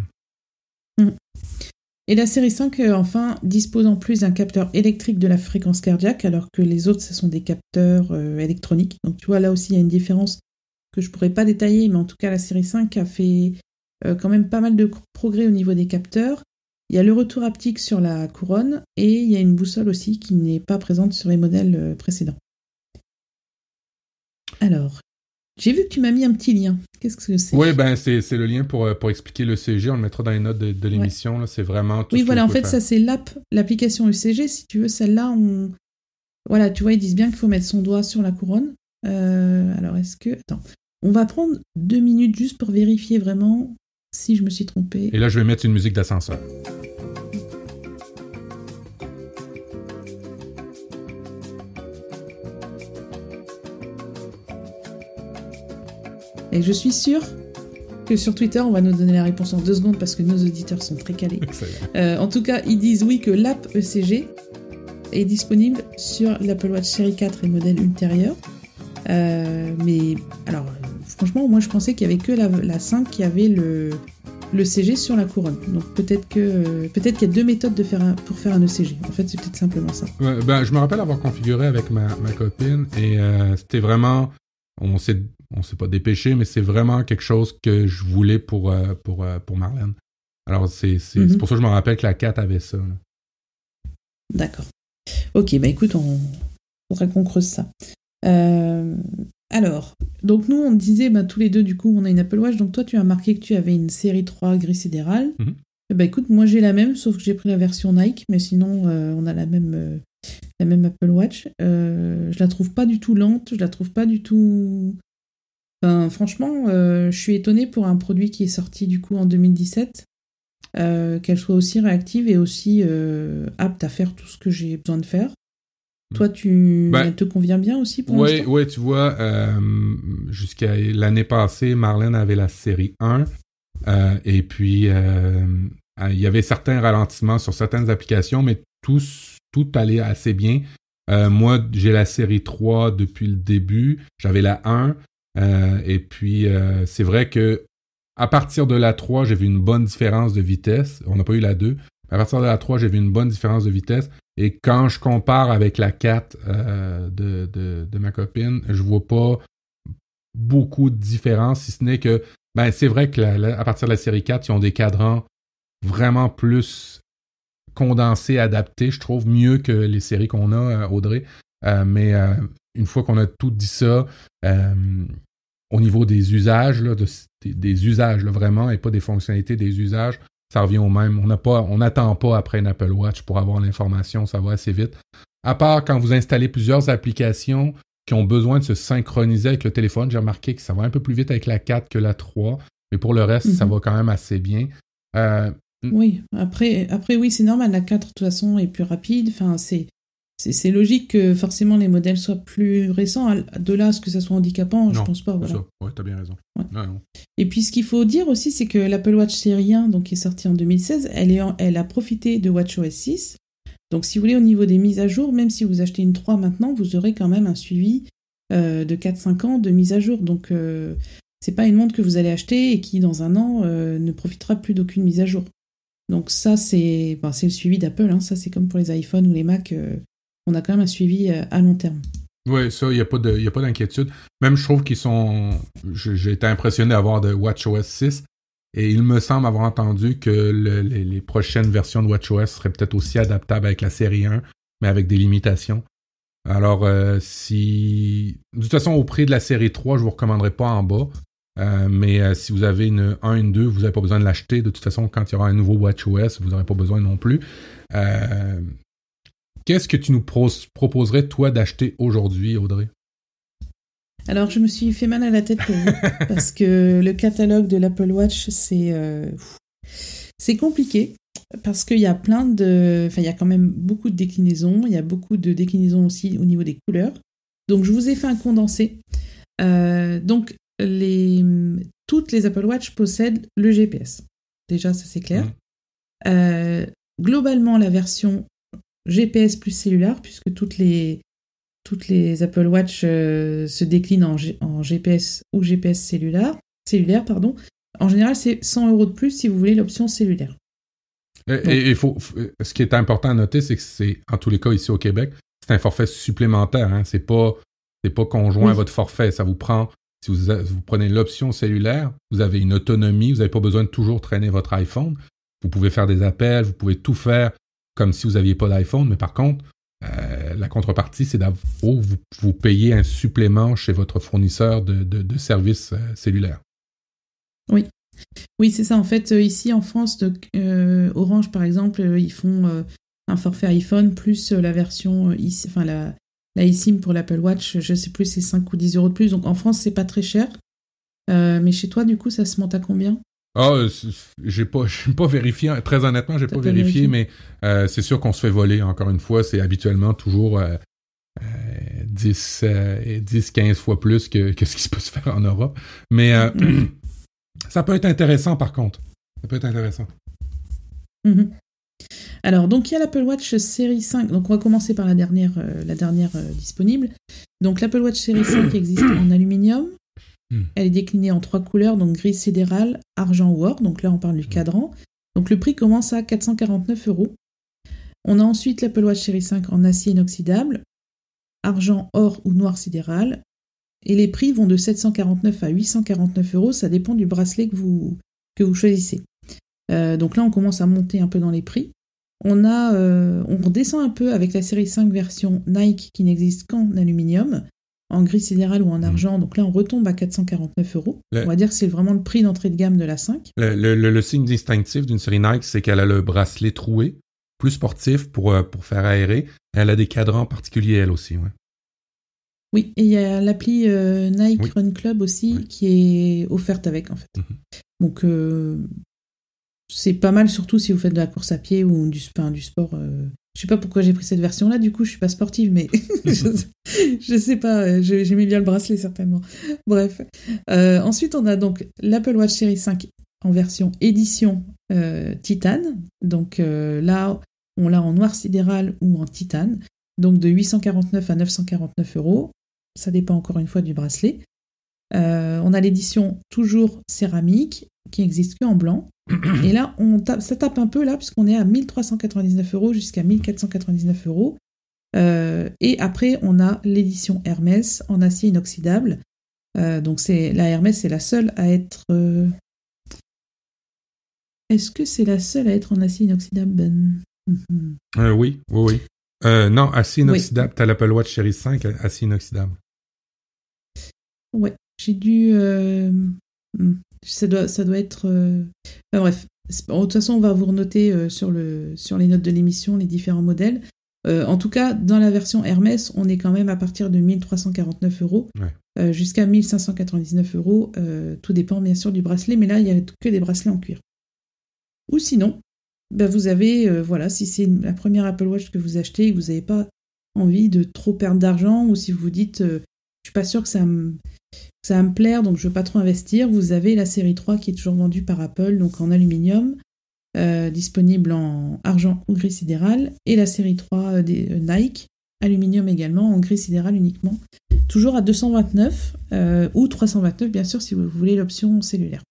S2: Et la série 5, euh, enfin, dispose en plus d'un capteur électrique de la fréquence cardiaque, alors que les autres, ce sont des capteurs euh, électroniques. Donc tu vois, là aussi, il y a une différence que je pourrais pas détailler, mais en tout cas, la série 5 a fait euh, quand même pas mal de progrès au niveau des capteurs. Il y a le retour haptique sur la couronne, et il y a une boussole aussi qui n'est pas présente sur les modèles précédents. Alors, j'ai vu que tu m'as mis un petit lien. Qu'est-ce que c'est?
S1: Oui, ben c'est le lien pour, euh, pour expliquer le CG. On le mettra dans les notes de, de l'émission. là. C'est vraiment tout
S2: Oui,
S1: ce
S2: voilà, en fait,
S1: faire.
S2: ça c'est l'app, l'application UCG. Si tu veux, celle-là, on. Voilà, tu vois, ils disent bien qu'il faut mettre son doigt sur la couronne. Euh, alors, est-ce que. Attends. On va prendre deux minutes juste pour vérifier vraiment si je me suis trompée.
S1: Et là, je vais mettre une musique d'ascenseur.
S2: Et je suis sûre que sur Twitter, on va nous donner la réponse en deux secondes parce que nos auditeurs sont très calés. en tout cas, ils disent oui que l'app ECG est disponible sur l'Apple Watch Série 4 et modèle ultérieur. mais alors, franchement, moi je pensais qu'il y avait que la, la 5 qui avait le, le CG sur la couronne. Donc peut-être que peut-être qu'il y a deux méthodes de faire pour faire un ECG. En fait, c'est peut-être simplement ça.
S1: ben, je me rappelle avoir configuré avec ma, ma copine et euh, c'était vraiment on s'est on s'est pas dépêché, mais c'est vraiment quelque chose que je voulais pour euh, pour euh, pour Marlène. Alors c'est c'est mhm. pour ça que je me rappelle que la 4 avait ça.
S2: D'accord. Ok, bah écoute, on faudrait qu'on creuse ça. Euh, alors, donc nous, on disait, bah, tous les deux, du coup, on a une Apple Watch. Donc toi, tu as marqué que tu avais une série 3 gris sidéral. Bah écoute, moi j'ai la même, sauf que j'ai pris la version Nike, mais sinon, on a la même, la même Apple Watch. Euh, je la trouve pas du tout lente, je la trouve pas du tout... Enfin, franchement, je suis étonnée pour un produit qui est sorti du coup en 2017, qu'elle soit aussi réactive et aussi apte à faire tout ce que j'ai besoin de faire. Toi, tu ben, te convient bien aussi pour
S1: Oui, ouais, tu vois, euh, jusqu'à l'année passée, Marlène avait la série 1. Euh, et puis, euh, il y avait certains ralentissements sur certaines applications, mais tout, tout allait assez bien. moi, j'ai la série 3 depuis le début. J'avais la 1. Et puis, c'est vrai que à partir de la 3, j'ai vu une bonne différence de vitesse. On n'a pas eu la 2. À partir de la 3, j'ai vu une bonne différence de vitesse. Et quand je compare avec la 4 euh, de, ma copine, je vois pas beaucoup de différence, si ce n'est que ben, c'est vrai que à partir de la série 4, ils ont des cadrans vraiment plus condensés, adaptés, je trouve, mieux que les séries qu'on a, euh, Audrey. Euh, mais une fois qu'on a tout dit ça, au niveau des usages, des, usages vraiment, et pas des fonctionnalités, des usages, ça revient au même. On n'a pas, on n'attend pas après une Apple Watch pour avoir l'information, ça va assez vite. À part quand vous installez plusieurs applications qui ont besoin de se synchroniser avec le téléphone, j'ai remarqué que ça va un peu plus vite avec la 4 que la 3, mais pour le reste, ça mhm. va quand même assez bien.
S2: Euh, oui, après, après oui, c'est normal, la 4 de toute façon est plus rapide, enfin c'est c'est logique que forcément les modèles soient plus récents. De là à ce que ça soit handicapant, je pense pas. Voilà.
S1: Ouais, t'as bien raison.
S2: Et puis ce qu'il faut dire aussi, c'est que l'Apple Watch série 1, donc qui est sortie en 2016, elle, est elle a profité de WatchOS 6. Donc si vous voulez, au niveau des mises à jour, même si vous achetez une 3 maintenant, vous aurez quand même un suivi euh, de 4-5 ans de mise à jour. Donc euh, c'est pas une montre que vous allez acheter et qui dans un an euh, ne profitera plus d'aucune mise à jour. Donc ça c'est ben, le suivi d'Apple, hein. ça c'est comme pour les iPhones ou les Mac on a quand même un suivi euh, à long terme.
S1: Oui, ça, il n'y a pas d'inquiétude. Même je trouve qu'ils sont. J'ai été impressionné d'avoir de WatchOS 6. Et il me semble avoir entendu que les, prochaines versions de WatchOS seraient peut-être aussi adaptables avec la série 1, mais avec des limitations. Alors, euh, si. De toute façon, au prix de la série 3, je ne vous recommanderais pas en bas. Euh, mais si vous avez une 1, une 2, vous n'avez pas besoin de l'acheter. De toute façon, quand il y aura un nouveau WatchOS, vous n'aurez pas besoin non plus. Qu'est-ce que tu nous proposerais, toi, d'acheter aujourd'hui, Audrey?
S2: Alors, je me suis fait mal à la tête pour vous, parce que le catalogue de l'Apple Watch, c'est euh, c'est compliqué, parce qu'il y a plein de... Enfin, il y a quand même beaucoup de déclinaisons, il y a beaucoup de déclinaisons aussi au niveau des couleurs. Donc, je vous ai fait un condensé. Euh, donc, les... toutes les Apple Watch possèdent le GPS. Déjà, ça c'est clair. Mmh. Euh, globalement, la version GPS plus cellulaire, puisque toutes les, toutes les Apple Watch euh, se déclinent en, en, GPS ou GPS cellulaire. cellulaire pardon. En général, c'est 100 euros de plus si vous voulez l'option cellulaire.
S1: Et, faut, ce qui est important à noter, c'est que c'est, en tous les cas, ici au Québec, c'est un forfait supplémentaire. Hein. C'est pas, c'est pas conjoint à votre forfait. Ça vous prend, si vous, vous prenez l'option cellulaire, vous avez une autonomie, vous n'avez pas besoin de toujours traîner votre iPhone. Vous pouvez faire des appels, vous pouvez tout faire comme si vous n'aviez pas d'iPhone, mais par contre, euh, la contrepartie, c'est d'avoir vous, vous payez un supplément chez votre fournisseur de, services euh, cellulaires.
S2: Oui. Oui, c'est ça. En fait, euh, ici en France, Orange, par exemple, ils font un forfait iPhone plus la version, enfin la, la eSIM pour l'Apple Watch, je sais plus, c'est 5 ou 10 euros de plus. Donc en France, c'est pas très cher. mais chez toi, du coup, ça se monte à combien?
S1: Ah, euh, j'ai pas, pas vérifié. Très honnêtement, j'ai pas vérifié, mais euh, c'est sûr qu'on se fait voler. Encore une fois, c'est habituellement toujours 10, 10, 15 fois plus que, ce qui se peut se faire en Europe. Mais euh, Ça peut être intéressant par contre. Ça peut être intéressant.
S2: Mhm. Alors, donc il y a l'Apple Watch série 5. Donc, on va commencer par la dernière, euh, la dernière euh, disponible. Donc, l'Apple Watch série 5 existe en aluminium.
S1: Hmm.
S2: Elle est déclinée en trois couleurs, donc gris sidéral, argent ou or. Donc là, on parle du cadran. Donc, le prix commence à 449 euros. On a ensuite l'Apple Watch série 5 en acier inoxydable, argent, or ou noir sidéral. Et les prix vont de 749 à 849 euros. Ça dépend du bracelet que vous, que vous choisissez. Euh, donc là, on commence à monter un peu dans les prix. On, a, euh, on redescend un peu avec la série 5 version Nike qui n'existe qu'en aluminium, en gris sidéral ou en argent. Donc là, on retombe à 449 euros.
S1: Le-
S2: On va dire que c'est vraiment le prix d'entrée de gamme de la 5.
S1: Le, le- le- le signe distinctif d'une série Nike, c'est qu'elle a le bracelet troué, plus sportif pour, euh, pour faire aérer. Elle a des cadrans particuliers, elle aussi. Ouais.
S2: Oui, et il y a l'appli euh, Nike
S1: Oui.
S2: Run Club aussi
S1: Oui.
S2: qui est offerte avec en fait.
S1: Mhm.
S2: Donc euh, c'est pas mal surtout si vous faites de la course à pied ou du, enfin, du sport. euh. Je sais pas pourquoi j'ai pris cette version là, du coup je suis pas sportive, mais je, je sais pas, euh, j'aimais bien le bracelet certainement. Bref. Euh, ensuite on a donc l'Apple Watch Series 5 en version édition euh, titane. Donc là on l'a en noir sidéral ou en titane. Donc de 849 à 949 euros. Ça dépend encore une fois du bracelet. Euh, on a l'édition toujours céramique qui existe que en blanc. Et là, on tape, ça tape un peu là, puisqu'on est à 1399 euros jusqu'à 1499 euros. Euh, et après, on a l'édition Hermès en acier inoxydable. Euh, donc, c'est la Hermès est la seule à être. euh, Est-ce que c'est la seule à être en acier inoxydable Ben? Mhm.
S1: Euh, oui, oui, oui. Non, acier inoxydable. T'as l'Apple Watch Series 5, acier inoxydable.
S2: Ouais, j'ai dû. euh, hmm, Ça doit, ça doit être. euh, enfin, bref, de toute façon, on va vous renoter euh, sur, le, sur les notes de l'émission les différents modèles. En tout cas, dans la version Hermès, on est quand même à partir de 1349 euros
S1: Ouais.
S2: jusqu'à 1599 euros. Tout dépend bien sûr du bracelet, mais là, il n'y a que des bracelets en cuir. Ou sinon, bah, vous avez, euh, voilà, si c'est la première Apple Watch que vous achetez et que vous n'avez pas envie de trop perdre d'argent, ou si vous vous dites, euh, je suis pas sûr que ça me, ça va me plaire, donc je veux pas trop investir, vous avez la série 3 qui est toujours vendue par Apple, donc en aluminium, euh, disponible en argent ou gris sidéral, et la série 3 euh, des euh, Nike, aluminium également, en gris sidéral uniquement, toujours à 229, euh, ou 329 bien sûr si vous voulez l'option cellulaire.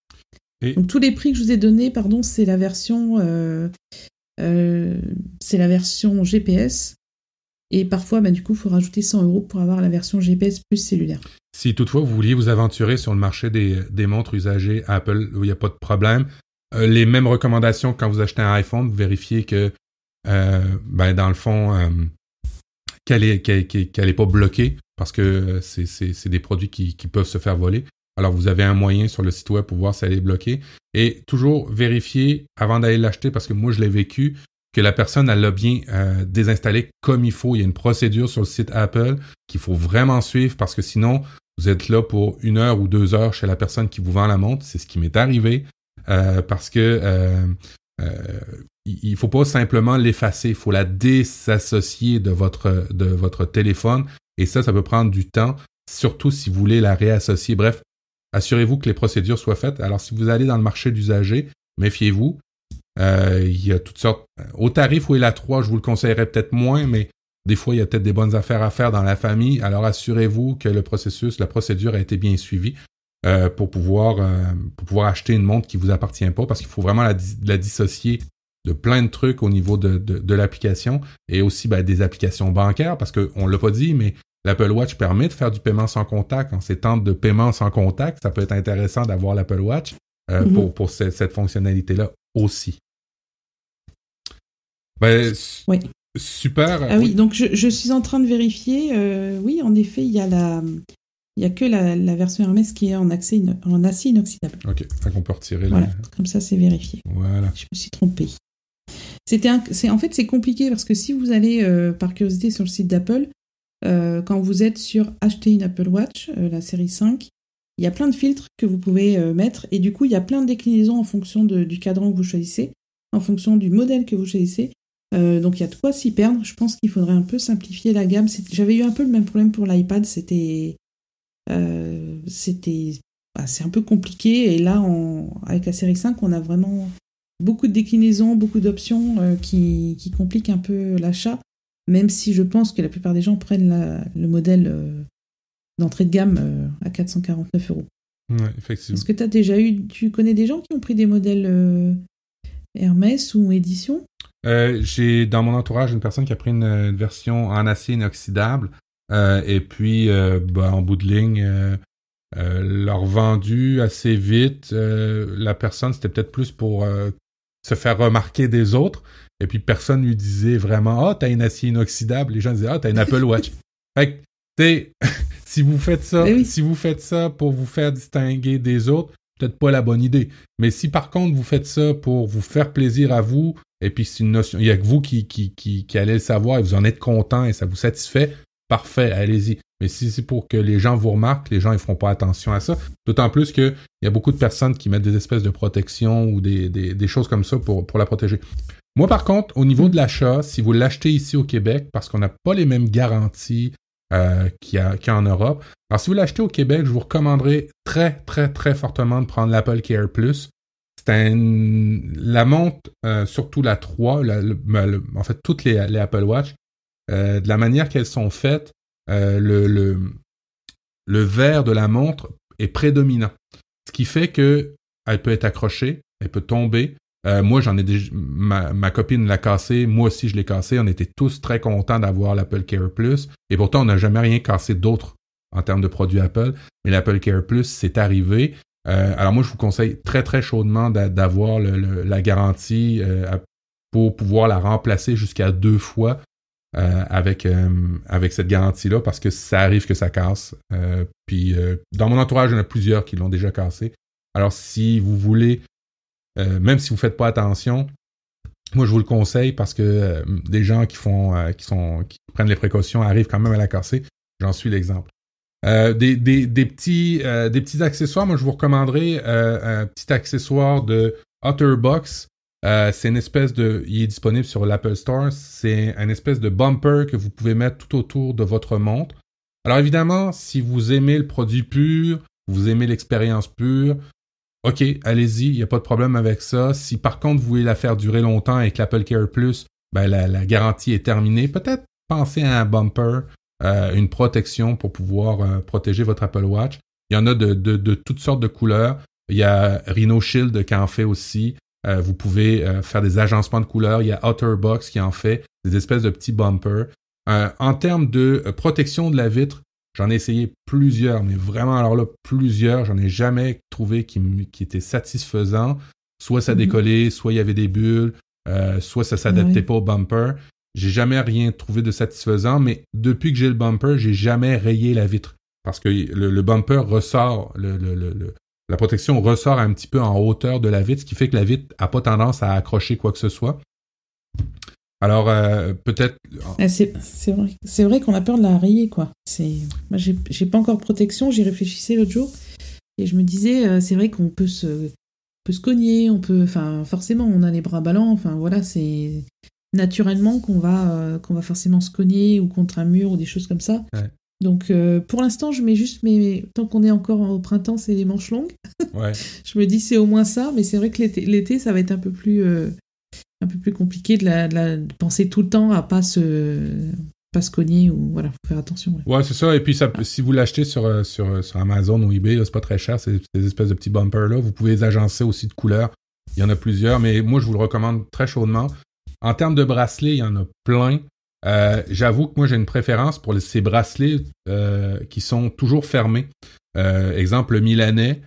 S1: Et-
S2: Donc tous les prix que je vous ai donnés, pardon, c'est la version, c'est la version GPS, et parfois, bah, du coup, il faut rajouter 100 euros pour avoir la version GPS plus cellulaire.
S1: Si toutefois vous vouliez vous aventurer sur le marché des, des montres usagées Apple, il n'y a pas de problème, euh, les mêmes recommandations quand vous achetez un iPhone, vous vérifiez que, euh, ben, dans le fond, euh, qu'elle est, qu'elle, qu'elle- qu'elle est pas bloquée, parce que c'est des produits qui, qui peuvent se faire voler. Alors, vous avez un moyen sur le site web pour voir si elle est bloquée. Et toujours vérifier avant d'aller l'acheter, parce que moi, je l'ai vécu, que la personne, elle l'a bien euh, désinstallé comme il faut. Il y a une procédure sur le site Apple qu'il faut vraiment suivre, parce que sinon, vous êtes là pour une heure ou deux heures chez la personne qui vous vend la montre. C'est ce qui m'est arrivé. euh, parce que euh, euh, il faut pas simplement l'effacer, il faut la désassocier de votre, de votre téléphone. Et ça, ça peut prendre du temps, surtout si vous voulez la réassocier. Bref, assurez-vous que les procédures soient faites. Alors, si vous allez dans le marché d'usager, méfiez-vous. Euh, il y a toutes sortes. Au tarif où est la 3, je vous le conseillerais peut-être moins, mais des fois, il y a peut-être des bonnes affaires à faire dans la famille. Alors, assurez-vous que le processus, la procédure a été bien suivie euh, pour, pouvoir, euh, pour pouvoir acheter une montre qui vous appartient pas, parce qu'il faut vraiment la, dis- la dissocier de plein de trucs au niveau de, de, de l'application et aussi ben, des applications bancaires, parce qu'on l'a pas dit, mais l'Apple Watch permet de faire du paiement sans contact. En ces temps de paiement sans contact, ça peut être intéressant d'avoir l'Apple Watch euh,
S2: Mhm.
S1: pour, pour ce- cette fonctionnalité-là aussi. Su-
S2: Oui.
S1: Super.
S2: Ah oui, donc je, je suis en train de vérifier. euh, oui, en effet, il y a la, il y a que la, la version Hermès qui est en, accès ino- en acier inoxydable.
S1: OK, qu'on peut retirer
S2: Voilà,
S1: là.
S2: comme ça, c'est vérifié.
S1: Voilà.
S2: Je me suis trompée. C'était un- c'est en fait c'est compliqué parce que si vous allez euh, par curiosité sur le site d'Apple, euh, quand vous êtes sur acheter une Apple Watch, la série 5, il y a plein de filtres que vous pouvez mettre et du coup il y a plein de déclinaisons en fonction de- du cadran que vous choisissez, en fonction du modèle que vous choisissez. Euh, donc il y a de quoi s'y perdre. Je pense qu'il faudrait un peu simplifier la gamme. J'avais eu un peu le même problème pour l'iPad. C'était euh, c'était bah, c'est un peu compliqué. Et là, avec la série 5, on a vraiment beaucoup de déclinaisons, beaucoup d'options euh, qui, qui, compliquent un peu l'achat, même si je pense que la plupart des gens prennent le modèle euh, d'entrée de gamme à 449 euros.
S1: Ouais, effectivement.
S2: Est-ce que tu as déjà eu, tu connais des gens qui ont pris des modèles Hermès ou édition?
S1: J'ai dans mon entourage une personne qui a pris une, version en acier inoxydable et puis bah, en bout de ligne. leur vendu assez vite. la personne, c'était peut-être plus pour se faire remarquer des autres. Et puis personne lui disait vraiment Ah, oh, t'as une acier inoxydable. Les gens disaient Ah, t'as une Apple Watch. fait que, si vous faites ça, eh si vous faites ça pour vous faire distinguer des autres, peut-être pas la bonne idée. Mais si par contre vous faites ça pour vous faire plaisir à vous, et puis c'est une notion, il y a que vous qui, qui, qui, qui allez le savoir et vous en êtes content et ça vous satisfait, parfait, allez-y. Mais si c'est pour que les gens vous remarquent, les gens ne feront pas attention à ça. D'autant plus qu'il y a beaucoup de personnes qui mettent des espèces de protection ou des, des, choses comme ça pour, pour la protéger. Moi, par contre, au niveau de l'achat, si vous l'achetez ici au Québec, parce qu'on n'a pas les mêmes garanties euh, qu'il Europe, alors si vous l'achetez au Québec, je vous recommanderais très, très, très fortement de prendre l'Apple Care Plus. Un, la montre, euh, surtout la 3, ben, en fait, toutes les, les Apple Watch, euh, de la manière qu'elles sont faites, euh, le, le, le verre de la montre est prédominant. Ce qui fait que elle peut être accrochée, elle peut tomber. Euh, moi, j'en ai déjà, ma, ma, copine l'a cassé, moi aussi je l'ai cassé. On était tous très contents d'avoir l'Apple Care Plus. Et pourtant, on n'a jamais rien cassé d'autre en termes de produits Apple. Mais l'Apple Care Plus, c'est arrivé. Euh, alors moi, je vous conseille très très chaudement d'avoir la garantie euh, pour pouvoir la remplacer jusqu'à deux fois euh, avec, euh, avec cette garantie-là parce que ça arrive que ça casse. Euh, puis dans mon entourage, il y en a plusieurs qui l'ont déjà cassé. Alors si vous voulez, même si vous ne faites pas attention, moi je vous le conseille parce que des gens qui font qui sont qui prennent les précautions arrivent quand même à la casser. J'en suis l'exemple. Des, des, des, petits, accessoires, moi je vous recommanderais un petit accessoire de Otterbox euh, c'est une espèce de. Il est disponible sur l'Apple Store. C'est une espèce de bumper que vous pouvez mettre tout autour de votre montre. Alors évidemment, si vous aimez le produit pur, vous aimez l'expérience pure, ok, allez-y, il n'y a pas de problème avec ça. Si par contre vous voulez la faire durer longtemps avec l'Apple Care Plus, ben, la, garantie est terminée. Peut-être pensez à un bumper, euh, une protection pour pouvoir euh, protéger votre Apple Watch. Il y en a de, de, toutes sortes de couleurs. Il y a Rhino Shield qui en fait aussi. Euh, vous pouvez euh, faire des agencements de couleurs. Il y a Otterbox qui en fait des espèces de petits bumpers. Euh, en termes de protection de la vitre, j'en ai essayé plusieurs, mais vraiment alors là plusieurs. J'en ai jamais trouvé qui, qui était satisfaisant. Soit ça mhm. décollait, soit il y avait des bulles, soit ça s'adaptait pas au bumper. J'ai jamais rien trouvé de satisfaisant, mais depuis que j'ai le bumper, j'ai jamais rayé la vitre parce que le, bumper ressort, la protection ressort un petit peu en hauteur de la vitre, ce qui fait que la vitre n'a pas tendance à accrocher quoi que ce soit. Alors, euh, peut-être.
S2: C'est vrai, qu'on a peur de la rayer, quoi. Moi, j'ai pas encore protection, j'y réfléchissais l'autre jour. Et je me disais, euh, c'est vrai qu'on peut se, peut se cogner, on peut. Enfin, forcément, on a les bras ballants, enfin, voilà, c'est naturellement qu'on va, euh, qu'on va forcément se cogner ou contre un mur ou des choses comme ça. Donc euh, pour l'instant, je mets juste mes. Tant qu'on est encore au printemps, c'est les manches longues.
S1: Ouais.
S2: je me dis c'est au moins ça, mais c'est vrai que l'été, ça va être un peu plus, euh, un peu plus compliqué de, la, de, penser tout le temps à pas se, pas se cogner ou voilà, faut faire attention.
S1: Ouais, c'est ça. Et puis ça, si vous l'achetez sur, sur, sur Amazon ou eBay, c'est pas très cher, ces, ces espèces de petits bumpers là. Vous pouvez les agencer aussi de couleurs. Il y en a plusieurs, mais moi je vous le recommande très chaudement. En termes de bracelets, il y en a plein. Euh, j'avoue que moi j'ai une préférence pour ces bracelets euh, qui sont toujours fermés. Euh, exemple le Milanais,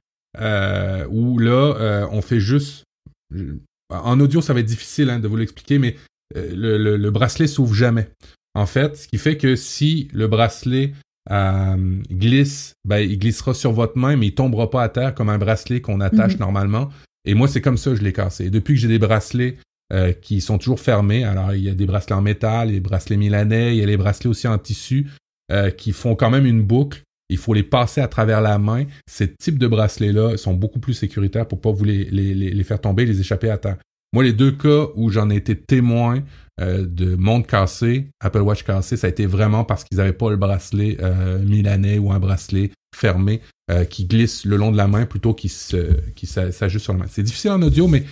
S1: où là on fait juste. En audio ça va être difficile hein, de vous l'expliquer, mais le, le, bracelet s'ouvre jamais. En fait, ce qui fait que si le bracelet glisse, ben, il glissera sur votre main, mais il tombera pas à terre comme un bracelet qu'on attache mhm. normalement. Et moi, c'est comme ça que je l'ai cassé. Et depuis que j'ai des bracelets euh, qui sont toujours fermés. Alors, il y a des bracelets en métal, les bracelets milanais, il y a les bracelets aussi en tissu euh, qui font quand même une boucle. Il faut les passer à travers la main. Ces types de bracelets-là sont beaucoup plus sécuritaires pour pas vous les, les, les, faire tomber, les échapper à terre. Moi, les deux cas où j'en ai été témoin euh, de montre cassée, Apple Watch cassé, ça a été vraiment parce qu'ils n'avaient pas le bracelet milanais ou un bracelet fermé qui glisse le long de la main plutôt qu'il s'ajuste sur la main. C'est difficile en audio, mais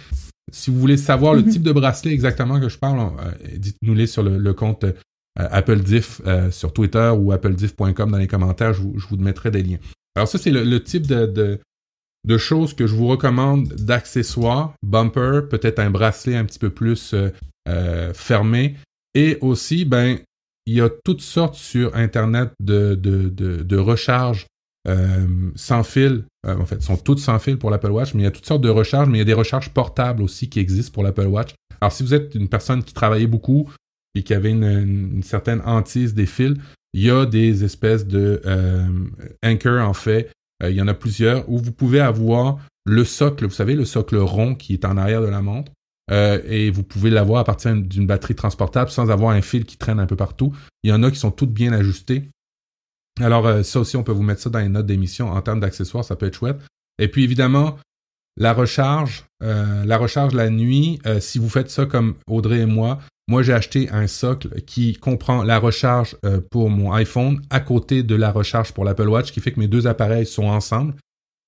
S1: si vous voulez savoir le mhm. type de bracelet exactement que je parle, dites-nous-les sur le, compte Apple Diff sur Twitter ou applediff.com dans les commentaires, je vous, mettrai des liens. Alors ça, c'est le, type de, de choses que je vous recommande d'accessoires, bumper, peut-être un bracelet un petit peu plus euh, euh, fermé. Et aussi, ben, il y a toutes sortes sur Internet de, de, de, recharges euh, sans fil. en fait, sont toutes sans fil pour l'Apple Watch, mais il y a toutes sortes de recharges, mais il y a des recharges portables aussi qui existent pour l'Apple Watch. Alors, si vous êtes une personne qui travaillait beaucoup et qui avait une, certaine hantise des fils, il y a des espèces de Anchor, en fait, euh, il y en a plusieurs où vous pouvez avoir le socle, vous savez, le socle rond qui est en arrière de la montre. Euh, et vous pouvez l'avoir à partir d'une batterie transportable sans avoir un fil qui traîne un peu partout. Il y en a qui sont toutes bien ajustées. Alors euh, ça aussi, on peut vous mettre ça dans les notes d'émission en termes d'accessoires, ça peut être chouette. Et puis évidemment, la recharge, la recharge la nuit, si vous faites ça comme Audrey et moi, moi, j'ai acheté un socle qui comprend la recharge euh, pour mon iPhone à côté de la recharge pour l'Apple Watch, qui fait que mes deux appareils sont ensemble.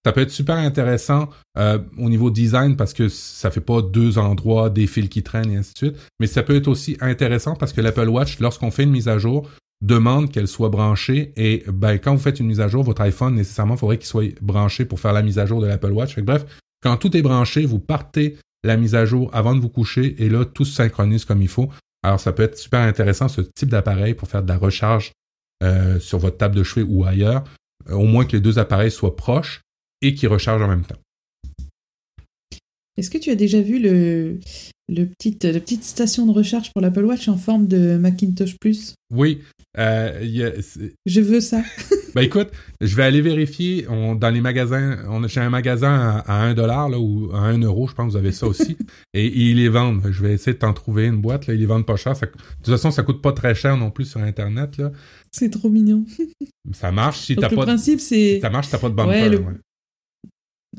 S1: Ça peut être super intéressant euh, au niveau design parce que ça fait pas deux endroits, des fils qui traînent et ainsi de suite. Mais ça peut être aussi intéressant parce que l'Apple Watch, lorsqu'on fait une mise à jour, demande qu'elle soit branchée. Et ben, quand vous faites une mise à jour, votre iPhone, nécessairement, il faudrait qu'il soit branché pour faire la mise à jour de l'Apple Watch. bref, quand tout est branché, vous partez la mise à jour avant de vous coucher et là, tout se synchronise comme il faut. Alors, ça peut être super intéressant, ce type d'appareil, pour faire de la recharge euh, sur votre table de chevet ou ailleurs, euh, au moins que les deux appareils soient proches et qu'ils rechargent en même temps.
S2: Est-ce que tu as déjà vu le, le petite, la petite station de recharge pour l'Apple Watch en forme de Macintosh Plus?
S1: Oui.
S2: Euh, je veux ça.
S1: ben écoute, je vais aller vérifier dans les magasins. On a chez un magasin à, 1 dollar ou à 1 euro, je pense que vous avez ça aussi. et, ils les vendent. Je vais essayer de t'en trouver une boîte. Là. Ils les vendent pas cher. de toute façon, ça coûte pas très cher non plus sur Internet. Là.
S2: C'est trop mignon.
S1: ça marche si t'as pas. Le
S2: principe, c'est.
S1: Ça marche, t'as pas de bumper.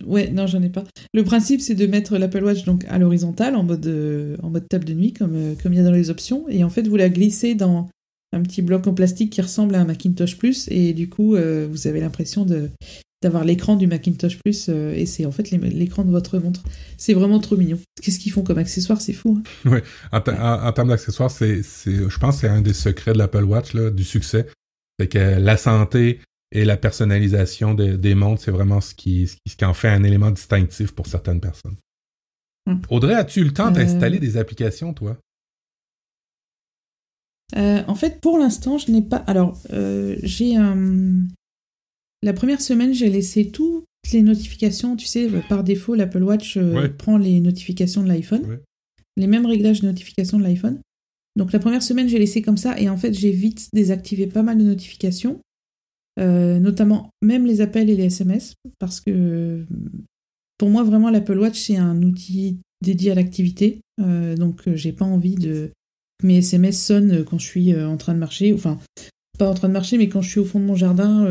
S2: Ouais, non, j'en ai pas. Le principe, c'est de mettre l'Apple Watch donc à l'horizontale, en mode, euh, en mode table de nuit, comme, euh, comme il y a dans les options. Et en fait, vous la glissez dans un petit bloc en plastique qui ressemble à un Macintosh Plus. Et du coup, euh, vous avez l'impression de d'avoir l'écran du Macintosh Plus et c'est en fait l'écran de votre montre. C'est vraiment trop mignon. Qu'est-ce qu'ils font comme accessoire? C'est fou.
S1: Hein oui, en, termes d'accessoires, c'est, je pense que c'est un des secrets de l'Apple Watch, là, du succès. C'est que la santé, et la personnalisation des montres, c'est vraiment ce qui, ce qui, en fait un élément distinctif pour certaines personnes. Hmm. Audrey, as-tu eu le temps d'installer euh. des applications, toi?
S2: Euh, en fait, pour l'instant, je n'ai pas. Alors, euh, j'ai un. La première semaine, j'ai laissé toutes les notifications. Tu sais, par défaut, l'Apple Watch prend les notifications de l'iPhone. Les mêmes réglages de notifications de l'iPhone. Donc, la première semaine, j'ai laissé comme ça. Et en fait, j'ai vite désactivé pas mal de notifications. Euh, notamment même les appels et les SMS, parce que pour moi, vraiment, l'Apple Watch, c'est un outil dédié à l'activité. Euh, donc, euh, j'ai pas envie de mes SMS sonnent quand je suis en train de marcher. Enfin, pas en train de marcher, mais quand je suis au fond de mon jardin.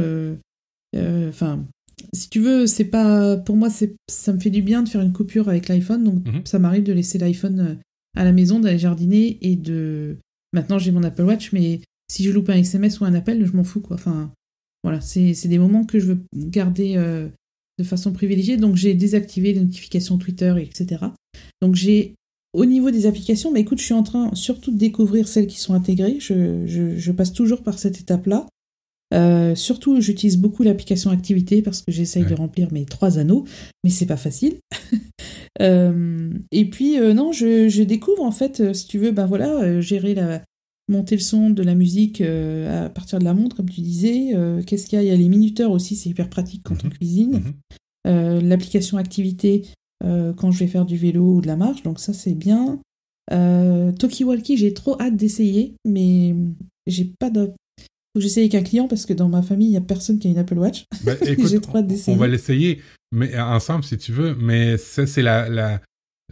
S2: Enfin, si tu veux, c'est pas. Pour moi, ça me fait du bien de faire une coupure avec l'iPhone. Donc, mhm. ça m'arrive de laisser l'iPhone à la maison, d'aller jardiner et de. Maintenant, j'ai mon Apple Watch, mais si je loupe un SMS ou un appel, je m'en fous, quoi. Enfin, voilà, c'est des moments que je veux garder euh, de façon privilégiée. Donc j'ai désactivé les notifications Twitter, etc. Donc j'ai au niveau des applications, écoute, je suis en train surtout de découvrir celles qui sont intégrées. Je, passe toujours par cette étape-là. Euh, surtout, j'utilise beaucoup l'application Activité parce que j'essaye de remplir mes trois anneaux, mais c'est pas facile. Euh, et puis, non, je, découvre en fait, si tu veux, ben voilà, gérer la, monter le son de la musique euh, à partir de la montre, comme tu disais. Euh, qu'est-ce qu'il y a? Il y a les minuteurs aussi, c'est hyper pratique quand on mhm. cuisine. Mhm. Euh, l'application activité quand je vais faire du vélo ou de la marche, donc ça c'est bien. Toki Walkie, j'ai trop hâte d'essayer, mais j'ai pas de. Faut que j'essaye avec un client parce que dans ma famille, il n'y a personne qui a une Apple Watch.
S1: Bah, j'ai trop hâte d'essayer. On va l'essayer mais ensemble si tu veux, mais ça c'est la, la,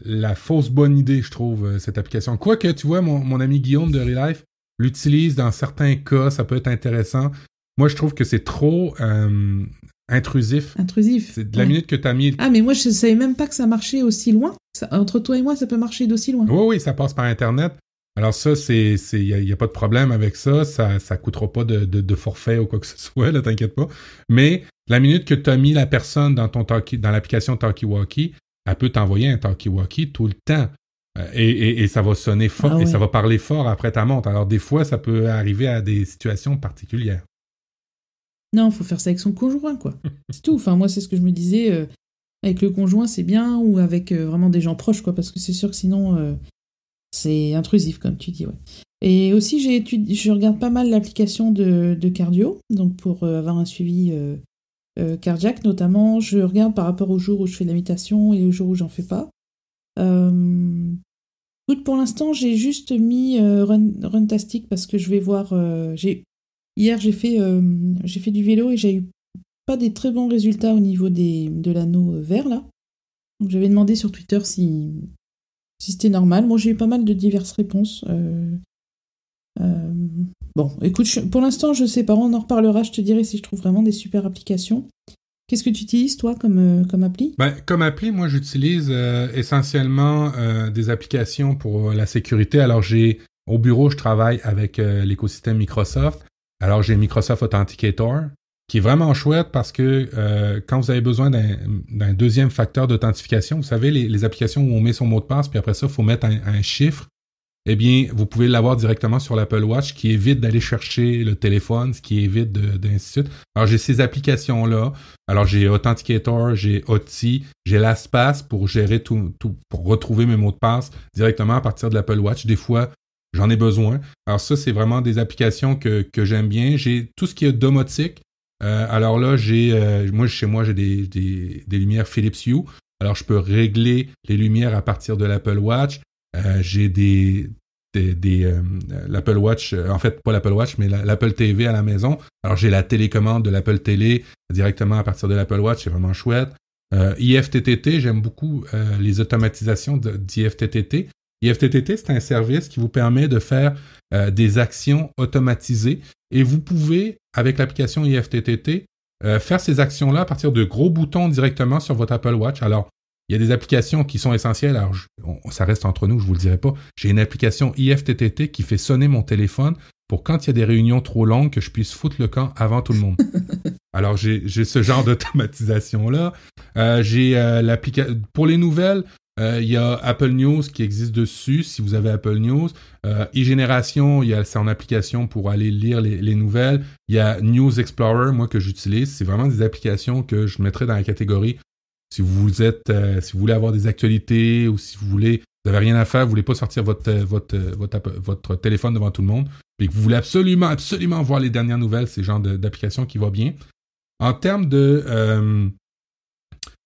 S1: la fausse bonne idée, je trouve, cette application. Quoique, tu vois, mon, mon ami Guillaume de Relife, l'utilise dans certains cas, ça peut être intéressant. Moi, je trouve que c'est trop euh, intrusif.
S2: Intrusif.
S1: C'est de la minute que tu as mis.
S2: Ah, mais moi, je ne savais même pas que ça marchait aussi loin. entre toi et moi, ça peut marcher d'aussi loin.
S1: Oui, oui, ça passe par Internet. Alors ça, c'est, il n'y a, pas de problème avec ça. Ça, ça coûtera pas de, de, forfait ou quoi que ce soit, là, t'inquiète pas. Mais La minute que tu as mis la personne dans ton dans l'application Talkie Walkie, elle peut t'envoyer un Talkie Walkie tout le temps. Euh, et, ça va sonner fort ah et ça va parler fort après ta montre. Alors des fois, ça peut arriver à des situations particulières.
S2: Non, il faut faire ça avec son conjoint, quoi. c'est tout. Enfin, moi, c'est ce que je me disais. Euh, avec le conjoint, c'est bien, ou avec euh, vraiment des gens proches, quoi, parce que c'est sûr que sinon, c'est intrusif, comme tu dis, ouais. Et aussi, j'ai je regarde pas mal l'application de, de, cardio, donc pour avoir un suivi cardiaque, notamment. Je regarde par rapport au jour où je fais de l'imitation et au jour où j'en fais pas. Euh, Écoute, pour l'instant, j'ai juste mis euh, Runtastic parce que je vais voir. Euh, hier, j'ai fait, euh, fait du vélo et j'ai eu pas des très bons résultats au niveau des, de l'anneau vert là. J'avais demandé sur Twitter si, si c'était normal. Moi, j'ai eu pas mal de diverses réponses. bon, écoute, pour l'instant, je sais pas. On en reparlera. Je te dirai si je trouve vraiment des super applications. Qu'est-ce que tu utilises, toi, comme, euh, comme appli?
S1: Ben, Comme appli, moi, j'utilise euh, essentiellement euh, des applications pour la sécurité. Alors, j'ai au bureau, je travaille avec l'écosystème Microsoft. Alors, j'ai Microsoft Authenticator, qui est vraiment chouette parce que quand vous avez besoin d'un deuxième facteur d'authentification, vous savez, les, applications où on met son mot de passe, puis après ça, il faut mettre un chiffre eh bien, vous pouvez l'avoir directement sur l'Apple Watch, qui évite d'aller chercher le téléphone, ce qui évite d'institut. Alors, j'ai ces applications-là. Alors, j'ai Authenticator, j'ai OTI, j'ai LastPass pour gérer tout, tout, pour retrouver mes mots de passe directement à partir de l'Apple Watch. Des fois, j'en ai besoin. Alors, ça, c'est vraiment des applications que, que j'aime bien. J'ai tout ce qui est domotique. Euh, alors là, j'ai, euh, moi, chez moi, j'ai des, des, des lumières Philips Hue. Alors, je peux régler les lumières à partir de l'Apple Watch. Euh, j'ai des, des, euh, l'Apple Watch, euh, en fait pas l'Apple Watch, mais l'Apple TV à la maison. Alors j'ai la télécommande de l'Apple Télé directement à partir de l'Apple Watch, c'est vraiment chouette. IFTTT, j'aime beaucoup les automatisations d'IFTTT. IFTTT, c'est un service qui vous permet de faire des actions automatisées et vous pouvez, avec l'application IFTTT, faire ces actions-là à partir de gros boutons directement sur votre Apple Watch. Alors, il y a des applications qui sont essentielles. Alors, ça reste entre nous, je vous le dirai pas. J'ai une application IFTTT qui fait sonner mon téléphone pour quand il y a des réunions trop longues que je puisse foutre le camp avant tout le monde. Alors, j'ai ce genre d'automatisation-là. Euh, j'ai euh, l'application... Pour les nouvelles, euh, il y a Apple News qui existe dessus, si vous avez Apple News. e-génération, il y a c'est en application pour aller lire les, les, nouvelles. Il y a News Explorer, moi, que j'utilise. C'est vraiment des applications que je mettrais dans la catégorie si vous êtes, euh, si vous voulez avoir des actualités ou si vous voulez, vous n'avez rien à faire, vous voulez pas sortir votre, euh, votre, euh, votre, votre, téléphone devant tout le monde, et que vous voulez absolument, absolument voir les dernières nouvelles, c'est le genre d'application qui va bien. En termes de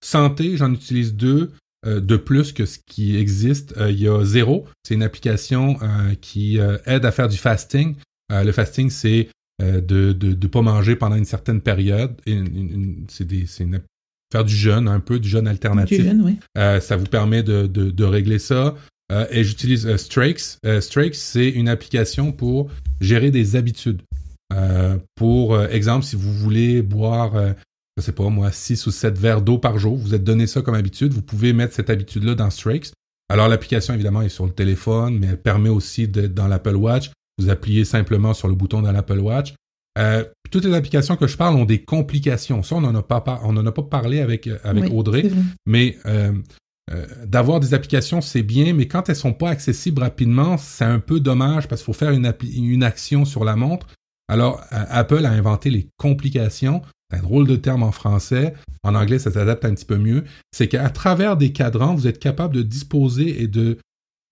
S1: santé, j'en utilise deux de plus que ce qui existe. Il y a Zero, c'est une application qui aide à faire du fasting. le fasting, c'est de ne pas manger pendant une certaine période. C'est faire du jeûne, un peu du jeûne alternatif. Euh, ça vous permet de, de, régler ça. Euh, et j'utilise euh, Strakes. Strakes, c'est une application pour gérer des habitudes. pour exemple, si vous voulez boire, je sais pas moi, 6 ou 7 verres d'eau par jour, vous êtes donné ça comme habitude, vous pouvez mettre cette habitude-là dans Strakes. Alors l'application, évidemment, est sur le téléphone, mais elle permet aussi d'être dans l'Apple Watch. Vous appuyez simplement sur le bouton dans l'Apple Watch euh, toutes les applications que je parle ont des complications. Ça, on n'en a pas, on en a pas parlé avec, avec Audrey, mais euh, euh, d'avoir des applications, c'est bien, mais quand elles sont pas accessibles rapidement, c'est un peu dommage parce qu'il faut faire une, une action sur la montre. Alors, Apple a inventé les complications. C'est un drôle de terme en français. En anglais, ça s'adapte un petit peu mieux. C'est qu'à travers des cadrans, vous êtes capable de disposer et de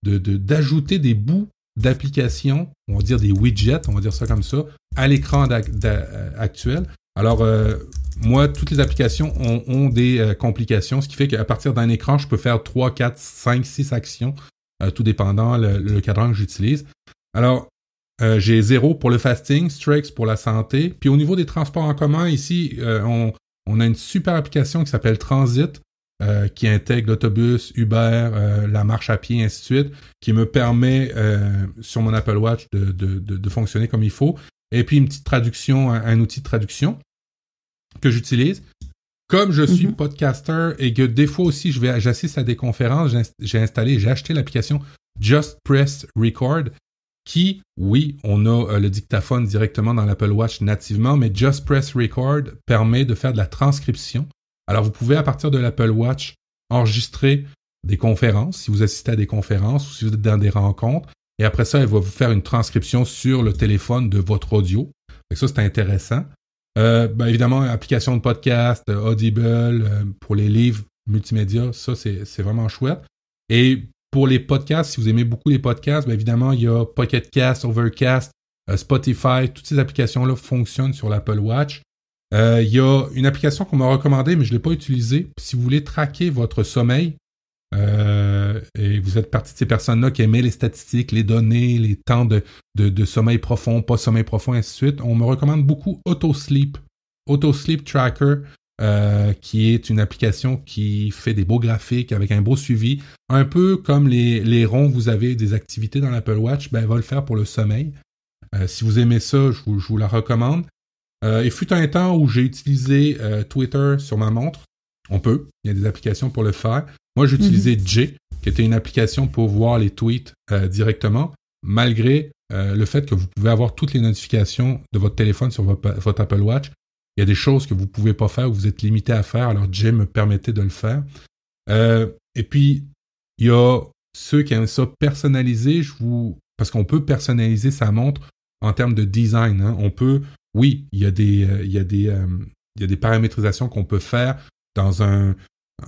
S1: d'ajouter des bouts d'applications, on va dire des widgets, on va dire ça comme ça, à l'écran euh, actuel. Alors, euh, moi, toutes les applications ont, des euh, complications, ce qui fait qu'à partir d'un écran, je peux faire 3, 4, 5, 6 actions, tout dépendant le, cadran que j'utilise. Alors, j'ai zéro pour le fasting, Strix pour la santé. Puis au niveau des transports en commun, ici, on, on, a une super application qui s'appelle Transit, euh, qui intègre l'autobus, Uber, euh, la marche à pied, ainsi de suite, qui me permet euh, sur mon Apple Watch de, de, de, fonctionner comme il faut. Et puis une petite traduction, un, outil de traduction que j'utilise. Comme je suis mhm. podcaster et que des fois aussi je vais j'assiste à des conférences, j'ai installé, j'ai acheté l'application Just Press Record qui, oui, on a le dictaphone directement dans l'Apple Watch nativement, mais Just Press Record permet de faire de la transcription. Alors vous pouvez à partir de l'Apple Watch enregistrer des conférences, si vous assistez à des conférences ou si vous êtes dans des rencontres, et après ça, elle va vous faire une transcription sur le téléphone de votre audio. Ça, c'est intéressant. Euh, ben, évidemment, application de podcast, euh, Audible, euh, pour les livres multimédia, ça, c'est vraiment chouette. Et pour les podcasts, si vous aimez beaucoup les podcasts, ben, évidemment, il y a Pocket Cast, Overcast, Spotify, toutes ces applications-là fonctionnent sur l'Apple Watch. il y a une application qu'on m'a recommandée, mais je ne l'ai pas utilisée. Si vous voulez traquer votre sommeil, euh, et vous êtes partie de ces personnes-là qui aimaient les statistiques, les données, les temps de, de, sommeil profond, pas sommeil profond, ainsi de suite. On me recommande beaucoup AutoSleep. AutoSleep Tracker, euh, qui est une application qui fait des beaux graphiques avec un beau suivi. Un peu comme les, les ronds, vous avez des activités dans l'Apple Watch, ben, elle va le faire pour le sommeil. Euh, si vous aimez ça, je vous, je vous la recommande. Euh, il fut un temps où j'ai utilisé Twitter sur ma montre. On peut, il y a des applications pour le faire. Moi, j'utilisais mhm. J, qui était une application pour voir les tweets directement, malgré le fait que vous pouvez avoir toutes les notifications de votre téléphone sur votre, Apple Watch. Il y a des choses que vous ne pouvez pas faire ou vous êtes limité à faire, alors J me permettait de le faire. Euh, et puis, il y a ceux qui aiment ça personnaliser, je vous... parce qu'on peut personnaliser sa montre en termes de design. Hein. On peut, oui, il y a des, il y a des, il y a des paramétrisations qu'on peut faire dans un,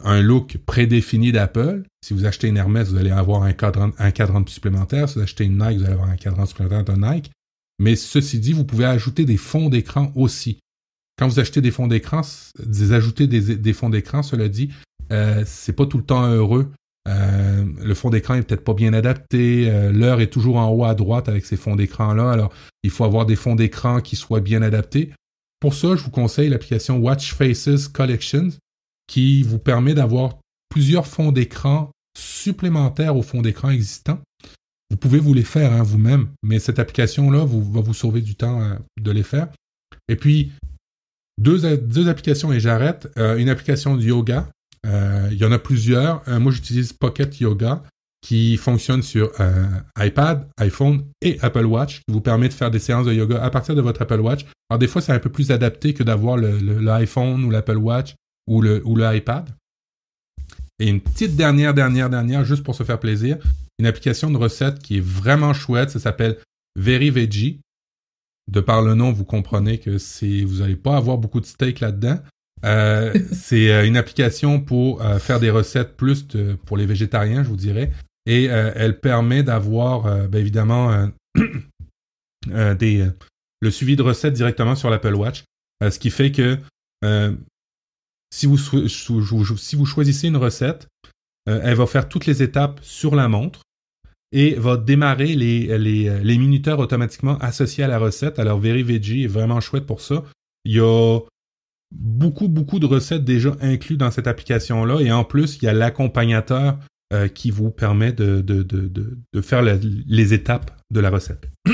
S1: un look prédéfini d'Apple. Si vous achetez une Hermès, vous allez avoir un cadran, un cadran supplémentaire. Si vous achetez une Nike, vous allez avoir un cadran supplémentaire de Nike. Mais ceci dit, vous pouvez ajouter des fonds d'écran aussi. Quand vous achetez des fonds d'écran, des ajouter des, fonds d'écran, cela dit, euh, c'est pas tout le temps heureux. Euh, le fond d'écran est peut-être pas bien adapté. Euh, l'heure est toujours en haut à droite avec ces fonds d'écran-là. Alors, il faut avoir des fonds d'écran qui soient bien adaptés. Pour ça, je vous conseille l'application Watch Faces Collections qui vous permet d'avoir plusieurs fonds d'écran supplémentaires au fond d'écran existant. Vous pouvez vous les faire hein, vous-même, mais cette application-là va vous sauver du temps euh, de les faire. Et puis, deux, applications et j'arrête. Euh, une application de yoga. Euh, il y en a plusieurs. moi, j'utilise Pocket Yoga qui fonctionne sur iPad, iPhone et Apple Watch, qui vous permet de faire des séances de yoga à partir de votre Apple Watch. Alors des fois, c'est un peu plus adapté que d'avoir l'iPhone ou l'Apple Watch ou le, ou le iPad. Et une petite dernière, dernière, dernière, juste pour se faire plaisir, une application de recette qui est vraiment chouette, ça s'appelle Very Veggie. De par le nom, vous comprenez que c'est, vous n'allez pas avoir beaucoup de steak là-dedans. Euh, c'est euh, une application pour euh, faire des recettes plus pour les végétariens, je vous dirais. Et elle permet d'avoir, ben, évidemment, des, le suivi de recettes directement sur l'Apple Watch. ce qui fait que si vous, si vous choisissez une recette, elle va faire toutes les étapes sur la montre et va démarrer les, les, minuteurs automatiquement associés à la recette. Alors, Very Veggie est vraiment chouette pour ça. Il y a beaucoup, beaucoup de recettes déjà inclus dans cette application-là. Et en plus, il y a l'accompagnateur euh, qui vous permet de, de, de, de faire les étapes de la recette.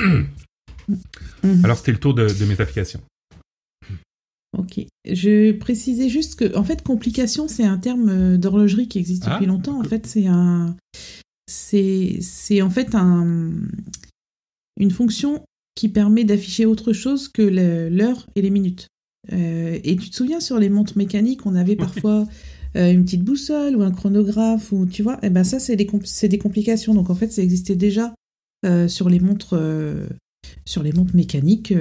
S1: Mhm. Alors, c'était le tour de mes applications.
S2: Ok. Je précisais juste que, en fait, complication, c'est un terme euh, d'horlogerie qui existe depuis ah, longtemps. En fait, c'est un, c'est, en fait un, une fonction qui permet d'afficher autre chose que l'heure et les minutes. Euh, et tu te souviens sur les montres mécaniques, on avait parfois euh, une petite boussole ou un chronographe ou tu vois, et eh ben ça c'est des, complications. Donc en fait, ça existait déjà sur les montres sur les montres mécaniques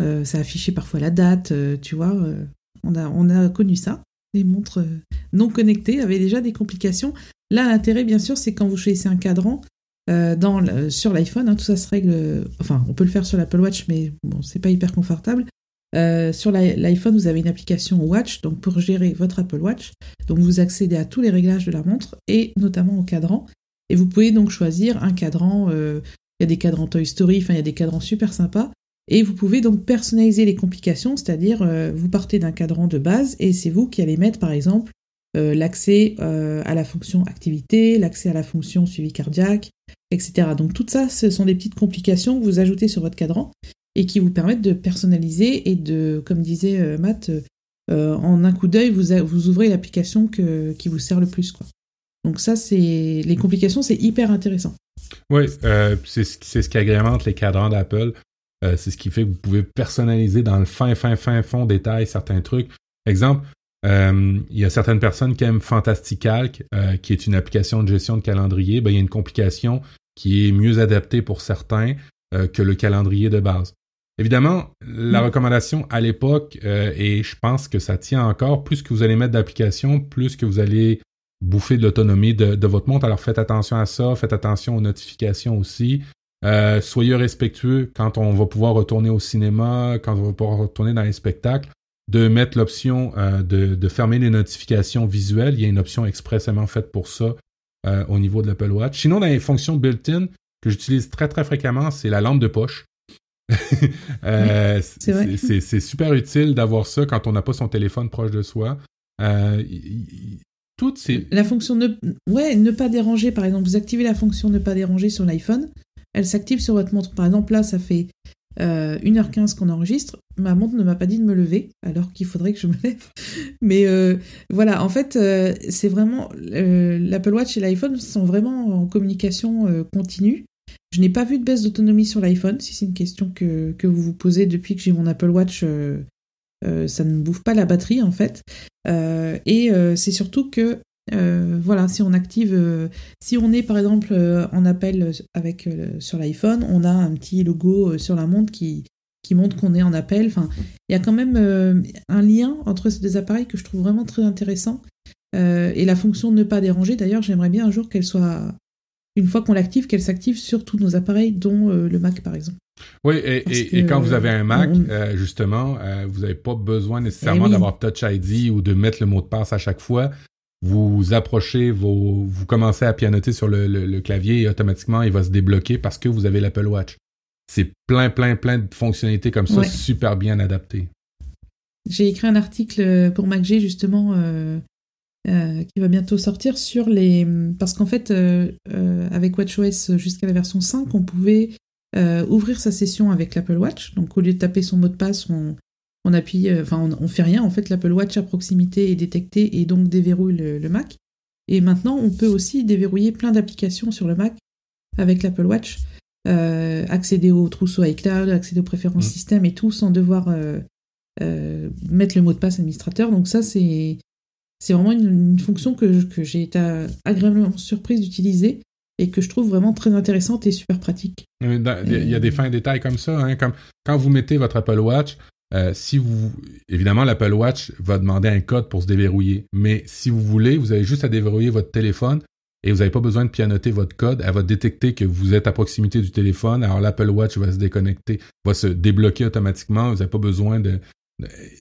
S2: euh, ça affichait parfois la date, euh, tu vois. Euh, on, a, on a connu ça. Les montres non connectées avaient déjà des complications. Là, l'intérêt, bien sûr, c'est quand vous choisissez un cadran, dans sur l'iPhone, hein, tout ça se règle. Enfin, on peut le faire sur l'Apple Watch, mais bon, c'est pas hyper confortable. sur l'iPhone, vous avez une application Watch, donc pour gérer votre Apple Watch. Donc vous accédez à tous les réglages de la montre et notamment au cadran. Et vous pouvez donc choisir un cadran. Il y a des cadrans Toy Story, enfin il y a des cadrans super sympas. Et vous pouvez donc personnaliser les complications, c'est-à-dire euh, vous partez d'un cadran de base et c'est vous qui allez mettre par exemple euh, l'accès euh, à la fonction activité, l'accès à la fonction suivi cardiaque, etc. Donc tout ça, ce sont des petites complications que vous ajoutez sur votre cadran et qui vous permettent de personnaliser et de, comme disait Matt, en un coup d'œil, vous, ouvrez l'application qui vous sert le plus. Donc ça, c'est les complications, c'est hyper intéressant.
S1: Oui, c'est ce qui agrémente les cadrans d'Apple. c'est ce qui fait que vous pouvez personnaliser dans le fin, fin, fin fond détail certains trucs. Exemple, il y a certaines personnes qui aiment Fantasticalc, qui est une application de gestion de calendrier. Ben, il y a une complication qui est mieux adaptée pour certains que le calendrier de base. Évidemment, la mm. recommandation à l'époque, euh, et je pense que ça tient encore, plus que vous allez mettre d'applications, plus que vous allez bouffer de l'autonomie de, votre montre. Alors faites attention à ça, faites attention aux notifications aussi. Euh, soyez respectueux quand on va pouvoir retourner au cinéma, quand on va pouvoir retourner dans les spectacles, de mettre l'option euh, de, de, fermer les notifications visuelles. Il y a une option expressément faite pour ça au niveau de l'Apple Watch. Sinon, dans les fonctions built-in que j'utilise très très fréquemment, c'est la lampe de poche. Euh, c'est super utile d'avoir ça quand on n'a pas son téléphone proche de soi. Euh, toutes ces...
S2: La fonction ne... Ouais, ne pas déranger, par exemple, vous activez la fonction ne pas déranger sur l'iPhone, elle s'active sur votre montre. Par exemple, là, ça fait 1h15 euh, qu'on enregistre. Ma montre ne m'a pas dit de me lever, alors qu'il faudrait que je me lève. Mais voilà, en fait, c'est vraiment. L'Apple Watch et l'iPhone sont vraiment en communication continue. Je n'ai pas vu de baisse d'autonomie sur l'iPhone, si c'est une question que, vous vous posez depuis que j'ai mon Apple Watch. Euh, euh, ça ne bouffe pas la batterie en fait. Euh, et c'est surtout que voilà, si on active, si on est par exemple en appel avec sur l'iPhone, on a un petit logo sur la montre qui, qui montre qu'on est en appel. Enfin, il y a quand même un lien entre ces deux appareils que je trouve vraiment très intéressant. et la fonction ne pas déranger, d'ailleurs, j'aimerais bien un jour qu'elle soit une fois qu'on l'active, qu'elle s'active sur tous nos appareils, dont euh, le Mac par exemple.
S1: Oui, et, quand vous avez un Mac, euh, justement, euh, vous n'avez pas besoin nécessairement eh d'avoir Touch ID ou de mettre le mot de passe à chaque fois. Vous approchez, vos, vous commencez à pianoter sur le, clavier et automatiquement il va se débloquer parce que vous avez l'Apple Watch. C'est plein, plein, plein de fonctionnalités comme ça, super bien adaptées.
S2: J'ai écrit un article pour MacG justement euh, qui va bientôt sortir sur les... Parce qu'en fait, euh, euh, avec WatchOS jusqu'à la version 5, on pouvait ouvrir sa session avec l'Apple Watch. Donc au lieu de taper son mot de passe, on, on appuie... Enfin, on, on, fait rien. En fait, l'Apple Watch à proximité est détecté et donc déverrouille le, Mac. Et maintenant, on peut aussi déverrouiller plein d'applications sur le Mac avec l'Apple Watch. accéder au trousseau iCloud, accéder aux préférences mmh. système et tout sans devoir mettre le mot de passe administrateur. Donc ça, c'est c'est vraiment une, fonction que, j'ai été agréablement surprise d'utiliser et que je trouve vraiment très intéressante et super pratique.
S1: Il y a des fins détails comme ça, hein, comme quand vous mettez votre Apple Watch, euh, si vous, évidemment, l'Apple Watch va demander un code pour se déverrouiller, mais si vous voulez, vous avez juste à déverrouiller votre téléphone et vous n'avez pas besoin de pianoter votre code. Elle va détecter que vous êtes à proximité du téléphone. Alors l'Apple Watch va se déconnecter, va se débloquer automatiquement. Vous n'avez pas besoin de,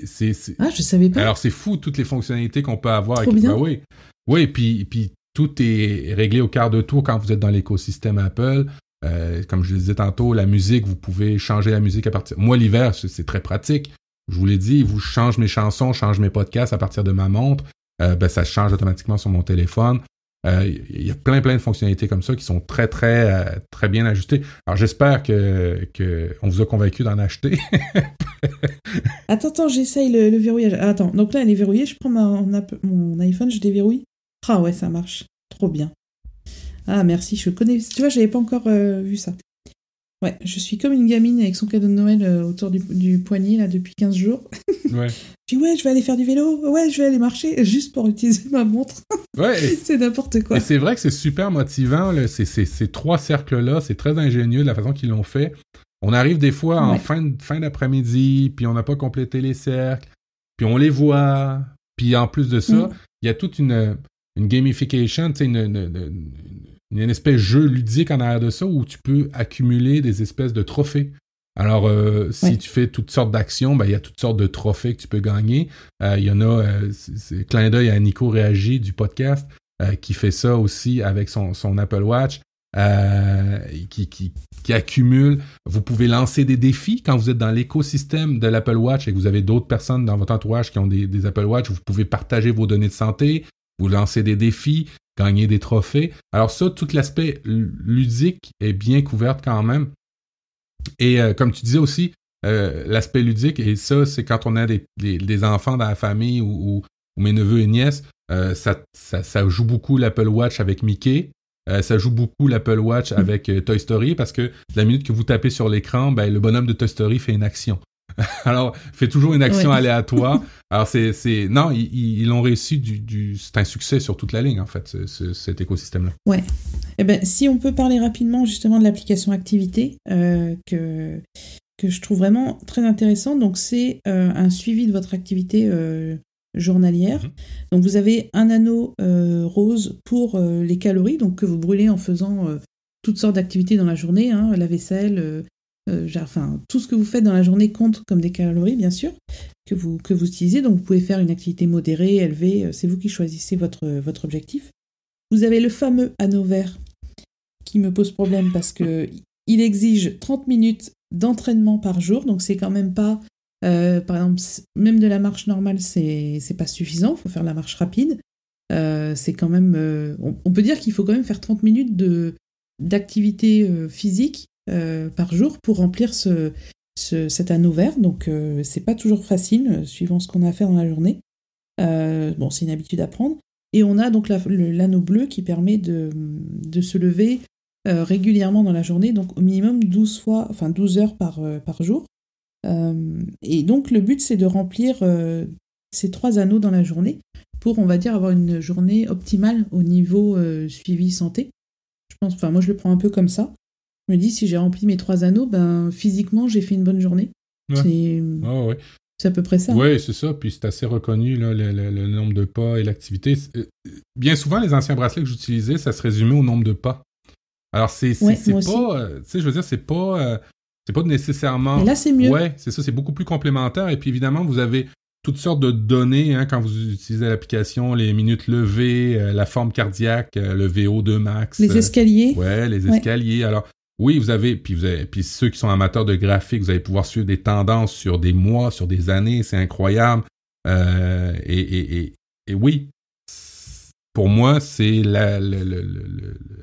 S2: c'est, Ah, je savais pas.
S1: Alors, c'est fou toutes les fonctionnalités qu'on peut avoir. avec... Bien. Ben oui. Oui, puis, puis tout est réglé au quart de tour quand vous êtes dans l'écosystème Apple. Euh, comme je le disais tantôt, la musique, vous pouvez changer la musique à partir. Moi, l'hiver, c'est très pratique. Je vous l'ai dit, vous change mes chansons, change mes podcasts à partir de ma montre. Euh, ben, ça change automatiquement sur mon téléphone. Euh, il y a plein plein de fonctionnalités comme ça qui sont très très très bien ajustées. Alors j'espère que, que on vous a convaincu d'en acheter.
S2: attends, attends, j'essaye le, verrouillage. Ah, attends, donc là elle est verrouillée, je prends mon, mon iPhone, je déverrouille. Ah ouais, ça marche. Trop bien. Ah merci, je connais. Tu vois, j'avais pas encore euh, vu ça. Ouais, je suis comme une gamine avec son cadeau de Noël euh, autour du, poignet là depuis 15 jours. Ouais. je dis ouais, je vais aller faire du vélo, ouais, je vais aller marcher juste pour utiliser ma montre. Ouais. c'est n'importe quoi.
S1: Et c'est vrai que c'est super motivant, là, ces, trois cercles-là, c'est très ingénieux de la façon qu'ils l'ont fait. On arrive des fois en fin, fin d'après-midi, puis on n'a pas complété les cercles, puis on les voit, puis en plus de ça, mm. il y a toute une, une gamification, une, une, il y a une espèce de jeu ludique en arrière de ça où tu peux accumuler des espèces de trophées. Alors, euh, si tu fais toutes sortes d'actions, ben, il y a toutes sortes de trophées que tu peux gagner. Euh, il y en a, euh, c'est clin d'œil à Nico Réagi du podcast, qui fait ça aussi avec son, son Apple Watch, qui, qui, qui, accumule. Vous pouvez lancer des défis quand vous êtes dans l'écosystème de l'Apple Watch et que vous avez d'autres personnes dans votre entourage qui ont des, des Apple Watch. Vous pouvez partager vos données de santé, vous lancez des défis, gagner des trophées. Alors ça, tout l'aspect ludique est bien couvert quand même. Et euh, comme tu disais aussi, euh, l'aspect ludique, et ça, c'est quand on a des, des, enfants dans la famille ou, ou, mes neveux et nièces, euh, ça, ça, ça, joue beaucoup l'Apple Watch avec Mickey. ça joue beaucoup l'Apple Watch mm. avec Toy Story parce que la minute que vous tapez sur l'écran, ben, le bonhomme de Toy Story fait une action. Alors, fait toujours une action aléatoire. Alors, c'est, c'est, non, ils, ont réussi du, du, c'est un succès sur toute la ligne, en fait, cet écosystème-là.
S2: Ouais. Eh ben, si on peut parler rapidement, justement, de l'application activité, euh, que, que je trouve vraiment très intéressant. Donc, c'est euh, un suivi de votre activité euh, journalière. Mhm. Donc, vous avez un anneau rose pour les calories, donc que vous brûlez en faisant toutes sortes d'activités dans la journée, hein, la vaisselle, euh, tout ce que vous faites dans la journée compte comme des calories, bien sûr, que vous, utilisez. Donc, vous pouvez faire une activité modérée, élevée. Euh, c'est vous qui choisissez votre, votre objectif. Vous avez le fameux anneau vert qui me pose problème parce que il exige 30 minutes d'entraînement par jour. Donc, c'est quand même pas, euh, par exemple, même de la marche normale, c'est, pas suffisant. Il faut faire la marche rapide. c'est quand même, on, peut dire qu'il faut quand même faire 30 minutes d'activité physique euh, par jour pour remplir ce, cet anneau vert. Donc euh, c'est pas toujours facile euh, suivant ce qu'on a à faire dans la journée. bon, c'est une habitude à prendre. Et on a donc l'anneau bleu qui permet de, de se lever régulièrement dans la journée, donc au minimum 12 fois, enfin 12 heures par, par jour. et donc le but c'est de remplir ces trois anneaux dans la journée pour, on va dire, avoir une journée optimale au niveau suivi santé. Je pense, enfin moi je le prends un peu comme ça. Je me dis, si j'ai rempli mes trois anneaux, ben physiquement, j'ai fait une bonne journée. C'est à peu près ça.
S1: Oui, c'est ça. Puis c'est assez reconnu, là, le, nombre de pas et l'activité. Euh, bien souvent, les anciens bracelets que j'utilisais, ça se résumait au nombre de pas. Alors, c'est pas. Euh, tu sais, je veux dire, c'est pas. Euh, c'est pas nécessairement.
S2: là, c'est mieux.
S1: Ouais, c'est ça, c'est beaucoup plus complémentaire. Et puis évidemment, vous avez toutes sortes de données hein, quand vous utilisez l'application, les minutes levées, la forme cardiaque, le VO2 max.
S2: Les escaliers.
S1: ouais, les escaliers. Alors, oui, vous avez, puis vous avez, puis ceux qui sont amateurs de graphiques, vous allez pouvoir suivre des tendances sur des mois, sur des années, c'est incroyable. Euh, et, et, et, et, oui, pour moi, c'est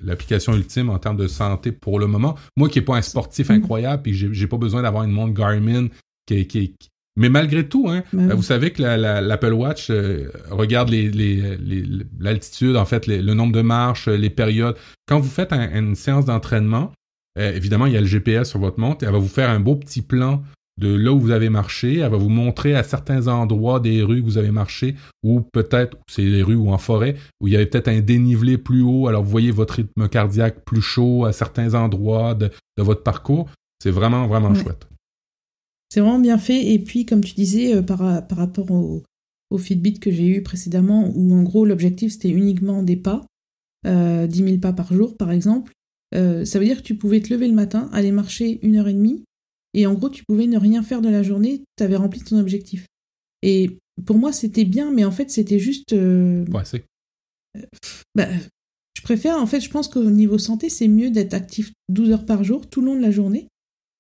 S1: l'application ultime en termes de santé pour le moment. Moi qui n'ai pas un sportif mm. incroyable, puis j'ai pas besoin d'avoir une montre Garmin qui, qui, mais malgré tout, hein, ben vous savez que l'Apple Watch euh, regarde l'altitude, les, en fait, le nombre de marches, les périodes. Quand vous faites une séance d'entraînement, euh, évidemment, il y a le GPS sur votre montre. Elle va vous faire un beau petit plan de là où vous avez marché. Elle va vous montrer à certains endroits des rues que vous avez marché, ou peut-être, c'est les rues ou en forêt, où il y avait peut-être un dénivelé plus haut. Alors, vous voyez votre rythme cardiaque plus chaud à certains endroits de, votre parcours. C'est vraiment, vraiment chouette.
S2: C'est vraiment bien fait. Et puis, comme tu disais, euh, par, par, rapport au, au Fitbit que j'ai eu précédemment, où en gros, l'objectif, c'était uniquement des pas, euh, 10 000 pas par jour, par exemple. Euh, ça veut dire que tu pouvais te lever le matin, aller marcher une heure et demie, et en gros, tu pouvais ne rien faire de la journée, tu avais rempli ton objectif. Et pour moi, c'était bien, mais en fait, c'était juste. Euh...
S1: Ouais, c'est.
S2: Euh, bah, je préfère, en fait, je pense qu'au niveau santé, c'est mieux d'être actif 12 heures par jour, tout le long de la journée,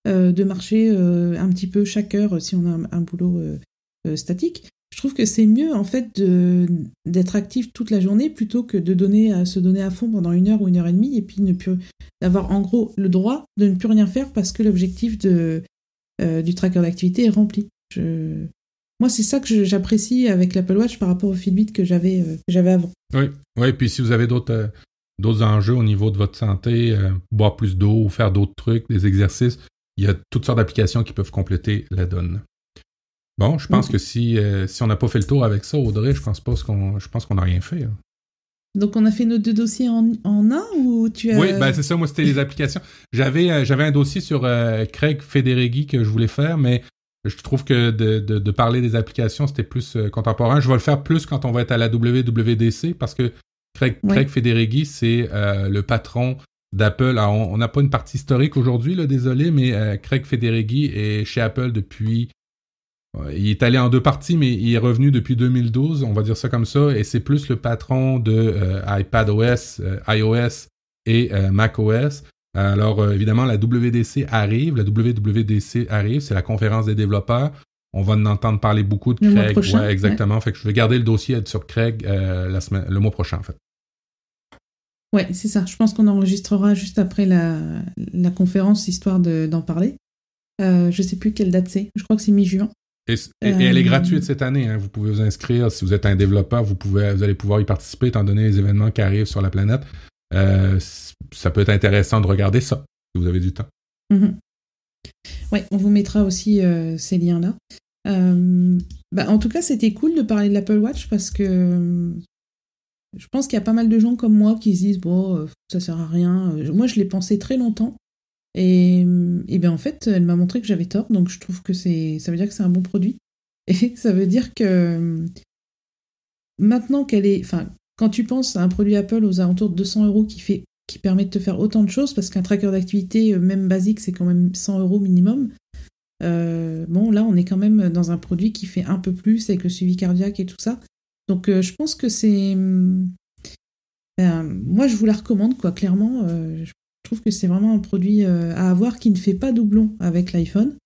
S2: de marcher un petit peu chaque heure si on a un boulot statique, je trouve que c'est mieux en fait d'être actif toute la journée plutôt que de donner à se donner à fond pendant une heure ou une heure et demie et puis ne plus d'avoir en gros le droit de ne plus rien faire parce que l'objectif de euh, du tracker d'activité est rempli. Moi, c'est ça que j'apprécie avec l'Apple Watch par rapport au Fitbit que j'avais euh, j'avais avant.
S1: Oui, oui. Puis si vous avez d'autres euh, enjeux au niveau de votre santé, boire plus d'eau, faire d'autres trucs, des exercices, il y a toutes sortes d'applications qui peuvent compléter la donne. Bon, je pense que si, euh, si on n'a pas fait le tour avec ça, Audrey, je pense pas qu'on je pense qu'on n'a rien fait. Hein.
S2: Donc on a fait nos deux dossiers en, en un ou tu as...
S1: Oui, ben c'est ça, moi c'était les applications. J'avais euh, j'avais un dossier sur euh, Craig Federighi que je voulais faire, mais je trouve que de, de, parler des applications, c'était plus contemporain. Je vais le faire plus quand on va être à la WWDC parce que Craig, Craig Federighi, c'est le patron d'Apple. Alors on n'a pas une partie historique aujourd'hui, désolé, mais Craig Federighi est chez Apple depuis il est allé en deux parties, mais il est revenu depuis 2012, on va dire ça comme ça, et c'est plus le patron de euh, iPadOS, euh, iOS et euh, macOS. Alors évidemment, la WDC arrive, la WWDC arrive, c'est la conférence des développeurs. On va en entendre parler beaucoup de Craig. ouais, exactement. Fait que je vais garder le dossier sur Craig la semaine, le mois prochain, en fait.
S2: Ouais, c'est ça. Je pense qu'on enregistrera juste après la, la conférence, histoire d'en parler. Euh, je sais plus quelle date c'est. Je crois que c'est mi-juin.
S1: Et, elle est euh, gratuite cette année. Hein. Vous pouvez vous inscrire. Si vous êtes un développeur, vous, pouvez, vous allez pouvoir y participer étant donné les événements qui arrivent sur la planète. ça peut être intéressant de regarder ça si vous avez du temps.
S2: Mhm. Ouais, on vous mettra aussi ces liens-là. Bah, en tout cas, c'était cool de parler de l'Apple Watch parce que je pense qu'il y a pas mal de gens comme moi qui se disent bon, ça sert à rien. Moi, je l'ai pensé très longtemps. Et, et bien en fait, elle m'a montré que j'avais tort, donc je trouve que c'est, ça veut dire que c'est un bon produit. Et ça veut dire que maintenant qu'elle est, enfin, quand tu penses à un produit Apple aux alentours de 200 euros qui fait, qui permet de te faire autant de choses, parce qu'un tracker d'activité, euh, même basique, c'est quand même 100 euros minimum. Euh, bon, là, on est quand même dans un produit qui fait un peu plus avec le suivi cardiaque et tout ça. Donc, euh, je pense que c'est. Ben, moi, je vous la recommande, quoi, clairement. Trouve que c'est vraiment un produit à avoir qui ne fait pas doublon avec l'iPhone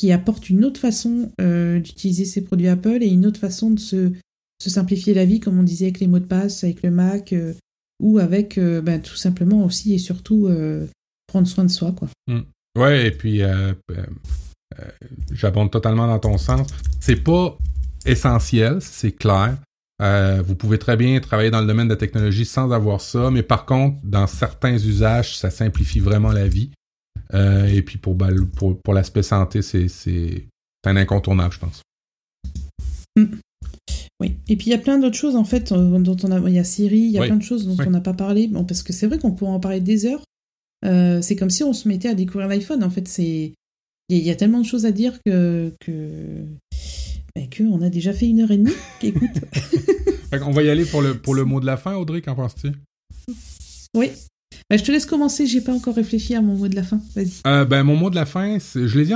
S2: qui apporte une autre façon euh, d'utiliser ces produits Apple et une autre façon de se, simplifier la vie, comme on disait avec les mots de passe, avec le Mac, euh, ou avec euh, ben, tout simplement aussi et surtout prendre soin de soi. Quoi.
S1: Mm. Ouais, et puis j'abonde totalement dans ton sens. C'est pas essentiel, c'est clair. Vous pouvez très bien travailler dans le domaine de la technologie sans avoir ça, mais par contre, dans certains usages, ça simplifie vraiment la vie. Euh, et puis pour, pour, pour l'aspect santé, c'est un incontournable, je pense.
S2: Mm. Oui, et puis il y a plein d'autres choses en fait euh, dont on a. Il y a Siri, il y a plein de choses dont on n'a pas parlé. Bon, parce que c'est vrai qu'on pourrait en parler des heures. Euh, c'est comme si on se mettait à découvrir l'iPhone. En fait, c'est il y, a tellement de choses à dire que que, ben, que on a déjà fait une heure et demie. Écoute.
S1: on va y aller pour le pour le mot de la fin, Audrey. Qu'en penses-tu?
S2: Oui, bah, je te laisse commencer, j'ai pas encore réfléchi à mon mot de la fin. Vas-y.
S1: Euh, ben, mon mot de la fin, je l'ai dit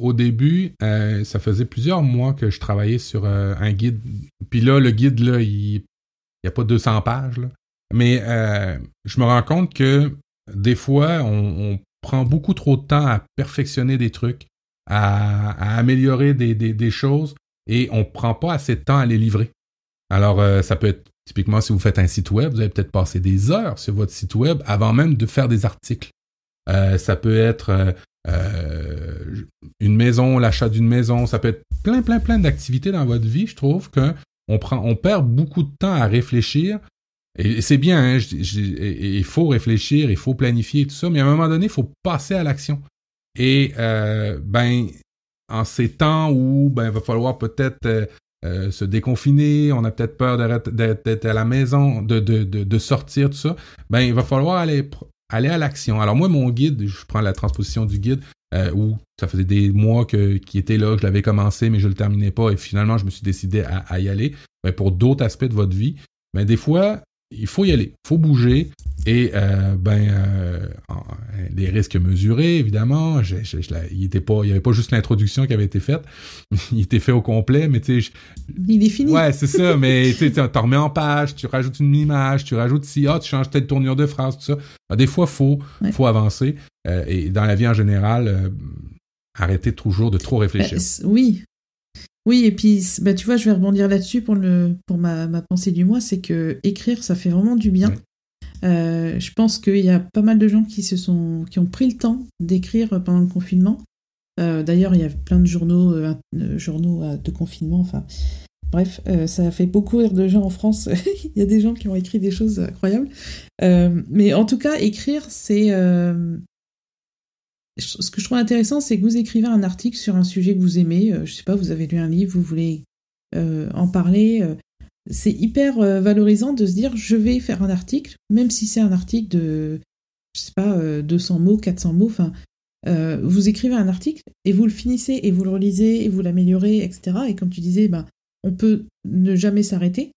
S1: au début, euh, ça faisait plusieurs mois que je travaillais sur euh, un guide. Puis là, le guide, là, il n'y a pas 200 pages. Mais je me rends compte que des fois, on, prend beaucoup trop de temps à perfectionner des trucs, à, améliorer des, des, choses, et on prend pas assez de temps à les livrer. Alors, ça peut être Typiquement, si vous faites un site web, vous allez peut-être passer des heures sur votre site web avant même de faire des articles. Euh, ça peut être euh, euh, une maison, l'achat d'une maison, ça peut être plein, plein, plein d'activités dans votre vie. Je trouve que on prend, on perd beaucoup de temps à réfléchir. Et c'est bien, hein, il faut réfléchir, il faut planifier tout ça, mais à un moment donné, il faut passer à l'action. Et ben, en ces temps où ben, il va falloir peut-être euh, se déconfiner, on a peut-être peur d'être à la maison, de, de, de, sortir, tout ça, ben il va falloir aller, aller à l'action. Alors moi, mon guide, je prends la transposition du guide, euh, où ça faisait des mois que, qui était là, je l'avais commencé, mais je le terminais pas, et finalement, je me suis décidé à, à y aller. Ben, pour d'autres aspects de votre vie, ben, des fois, il faut y aller, il faut bouger. Et euh, ben, euh, des risques mesurés, évidemment. Je, il était pas, il y avait pas juste l'introduction qui avait été faite, il était fait au complet, mais tu sais.
S2: Il est fini.
S1: Ouais, c'est ça. mais tu t'en remets en page, tu rajoutes une image, tu rajoutes si, ah, tu changes telle tournure de phrase, tout ça. Ben, des fois, faut, faut avancer. Euh, et dans la vie en général, euh, arrêtez toujours de trop réfléchir.
S2: Ben, oui, oui, et puis bah, tu vois, je vais rebondir là-dessus pour, le, pour ma, ma pensée du mois, c'est que écrire, ça fait vraiment du bien. Euh, je pense qu'il y a pas mal de gens qui se sont qui ont pris le temps d'écrire pendant le confinement. Euh, d'ailleurs, il y a plein de journaux, euh, journaux de confinement. Enfin, bref, ça a fait beaucoup rire de gens en France. il y a des gens qui ont écrit des choses incroyables. mais en tout cas, écrire, c'est ce que je trouve intéressant, c'est que vous écrivez un article sur un sujet que vous aimez. je sais pas, vous avez lu un livre, vous voulez en parler c'est hyper euh, valorisant de se dire je vais faire un article, même si c'est un article de, je sais pas, 200 euh, mots, 400 mots, enfin, euh, vous écrivez un article et vous le finissez et vous le relisez et vous l'améliorez, etc. Et comme tu disais, ben, on peut ne jamais s'arrêter,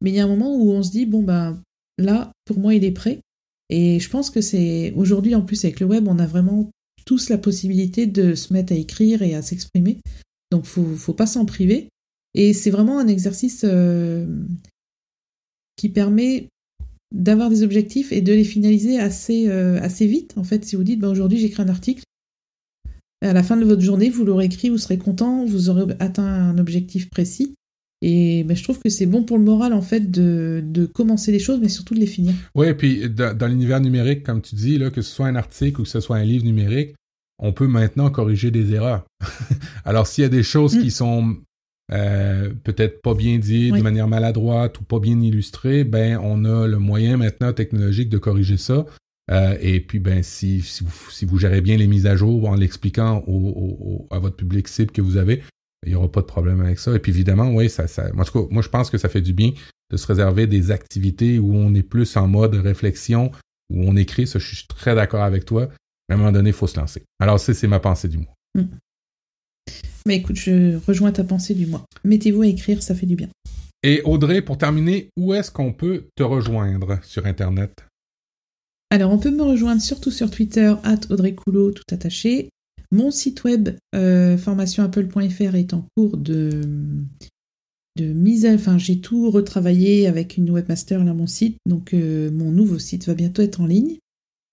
S2: mais il y a un moment où on se dit bon ben là, pour moi, il est prêt. Et je pense que c'est aujourd'hui en plus avec le web, on a vraiment tous la possibilité de se mettre à écrire et à s'exprimer. Donc faut faut pas s'en priver. Et c'est vraiment un exercice euh, qui permet d'avoir des objectifs et de les finaliser assez, euh, assez vite. En fait, si vous dites, bah, aujourd'hui j'écris un article, à la fin de votre journée, vous l'aurez écrit, vous serez content, vous aurez atteint un objectif précis. Et bah, je trouve que c'est bon pour le moral, en fait, de, de, commencer les choses, mais surtout de les finir.
S1: Oui, et puis dans, l'univers numérique, comme tu dis, là, que ce soit un article ou que ce soit un livre numérique, on peut maintenant corriger des erreurs. Alors, s'il y a des choses mm. qui sont peut-être pas bien dit, de manière maladroite ou pas bien illustré, ben on a le moyen maintenant technologique de corriger ça. et puis, ben, si, si, vous, si vous gérez bien les mises à jour en l'expliquant à votre public cible que vous avez, il n'y aura pas de problème avec ça. Et puis évidemment, oui, ça, ça, moi, moi je pense que ça fait du bien de se réserver des activités où on est plus en mode réflexion, où on écrit. Ça, je suis très d'accord avec toi. Mais à un moment donné, il faut se lancer. Alors, ça, c'est ma pensée du mois.
S2: Mais mm. bah, écoute, je rejoins ta pensée du mois. Mettez-vous à écrire, ça fait du bien.
S1: Et Audrey, pour terminer, où est-ce qu'on peut te rejoindre sur Internet?
S2: Alors, on peut me rejoindre surtout sur Twitter, at Audrey Coulot, tout attaché. Mon site web euh, formationapple.fr est en cours de, mise à... Enfin, j'ai tout retravaillé avec une webmaster là, mon site. Donc, euh, mon nouveau site va bientôt être en ligne.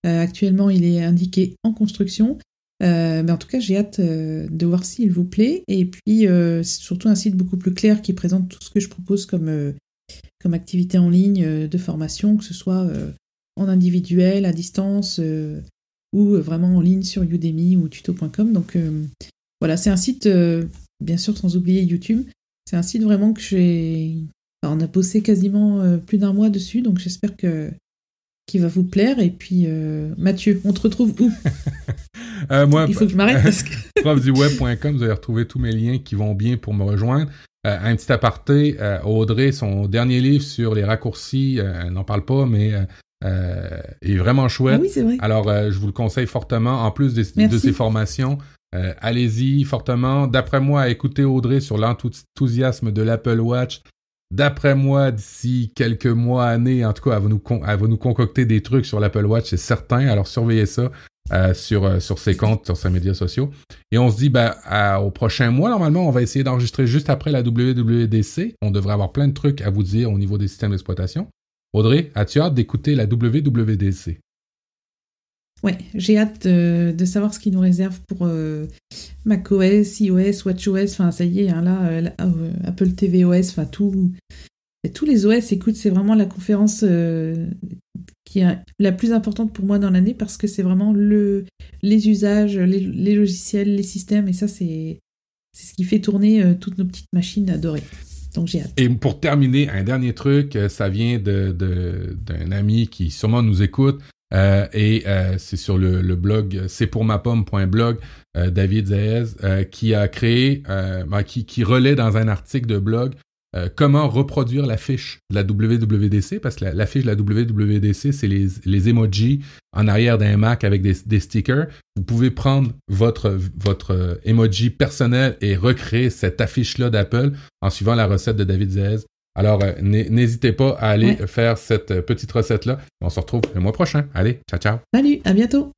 S2: Euh, actuellement, il est indiqué en construction. mais en tout cas, j'ai hâte de voir s'il vous plaît. Et puis, c'est surtout un site beaucoup plus clair qui présente tout ce que je propose comme activité en ligne de formation, que ce soit en individuel, à distance, ou euh, vraiment en ligne sur Udemy ou tuto.com. Donc euh, voilà, c'est un site, euh, bien sûr sans oublier YouTube, c'est un site vraiment que j'ai... on a bossé quasiment plus d'un mois dessus, donc j'espère que qu'il va vous plaire. Et puis, Mathieu, on te retrouve où?
S1: Moi,
S2: Il faut que je m'arrête parce que...
S1: profduweb.com, vous allez retrouver tous mes liens qui vont bien pour me rejoindre. un petit aparté, Audrey, son dernier livre sur les raccourcis, elle n'en parle pas, mais euh, est vraiment chouette.
S2: Oui, c'est vrai.
S1: Alors, euh, je vous le conseille fortement. En plus de, ces formations, euh, allez-y fortement. D'après moi, écoutez Audrey sur l'enthousiasme de l'Apple Watch. D'après moi, d'ici quelques mois, années, en tout cas, elle va nous, va nous concocter des trucs sur l'Apple Watch, c'est certain. Alors, surveillez ça. sur, sur ses comptes, sur ses médias sociaux. Et on se dit, ben, au prochain mois, normalement, on va essayer d'enregistrer juste après la WWDC. On devrait avoir plein de trucs à vous dire au niveau des systèmes d'exploitation. Audrey, as-tu hâte d'écouter la WWDC?
S2: Ouais, j'ai hâte de, savoir ce qu'ils nous réserve pour euh, macOS, iOS, WatchOS, enfin ça y est, hein, là, euh, euh, Apple tvOS, enfin tout, tous les OS, écoute, c'est vraiment la conférence qui est la plus importante pour moi dans l'année parce que c'est vraiment le, les usages, les, logiciels, les systèmes, et ça c'est ce qui fait tourner toutes nos petites machines adorées.
S1: Et pour terminer, un dernier truc, euh, ça vient d'un ami qui sûrement nous écoute. Euh, et euh, c'est sur le, blog c'est pour ma pomme.blog David Zaez qui a créé ben, qui, qui relaie dans un article de blog euh, comment reproduire la fiche de la WWDC, parce que la, fiche de la WWDC, c'est les, les emojis en arrière d'un Mac avec des, stickers. Vous pouvez prendre votre, votre euh, emoji personnel et recréer cette affiche-là d'Apple en suivant la recette de David Zez. Alors, euh, n'hésitez pas à aller faire cette petite recette-là. On se retrouve le mois prochain. Allez, ciao, ciao.
S2: Salut, à bientôt.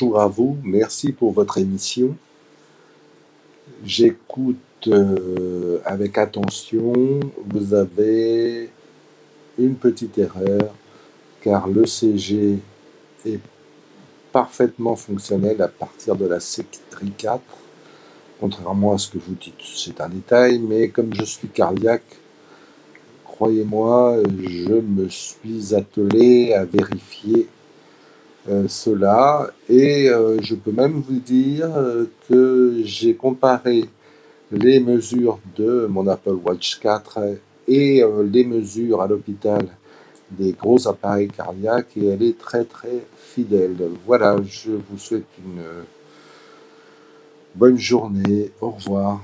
S3: Bonjour à vous, merci pour votre émission. J'écoute euh, avec attention. Vous avez une petite erreur car le CG est parfaitement fonctionnel à partir de la série 4, contrairement à ce que vous dites. C'est un détail, mais comme je suis cardiaque, croyez-moi, je me suis attelé à vérifier cela. Et euh, je peux même vous dire euh, que j'ai comparé les mesures de mon Apple Watch 4 et les mesures à l'hôpital des gros appareils cardiaques et elle est très très fidèle. Voilà, je vous souhaite une Bonne journée, au revoir.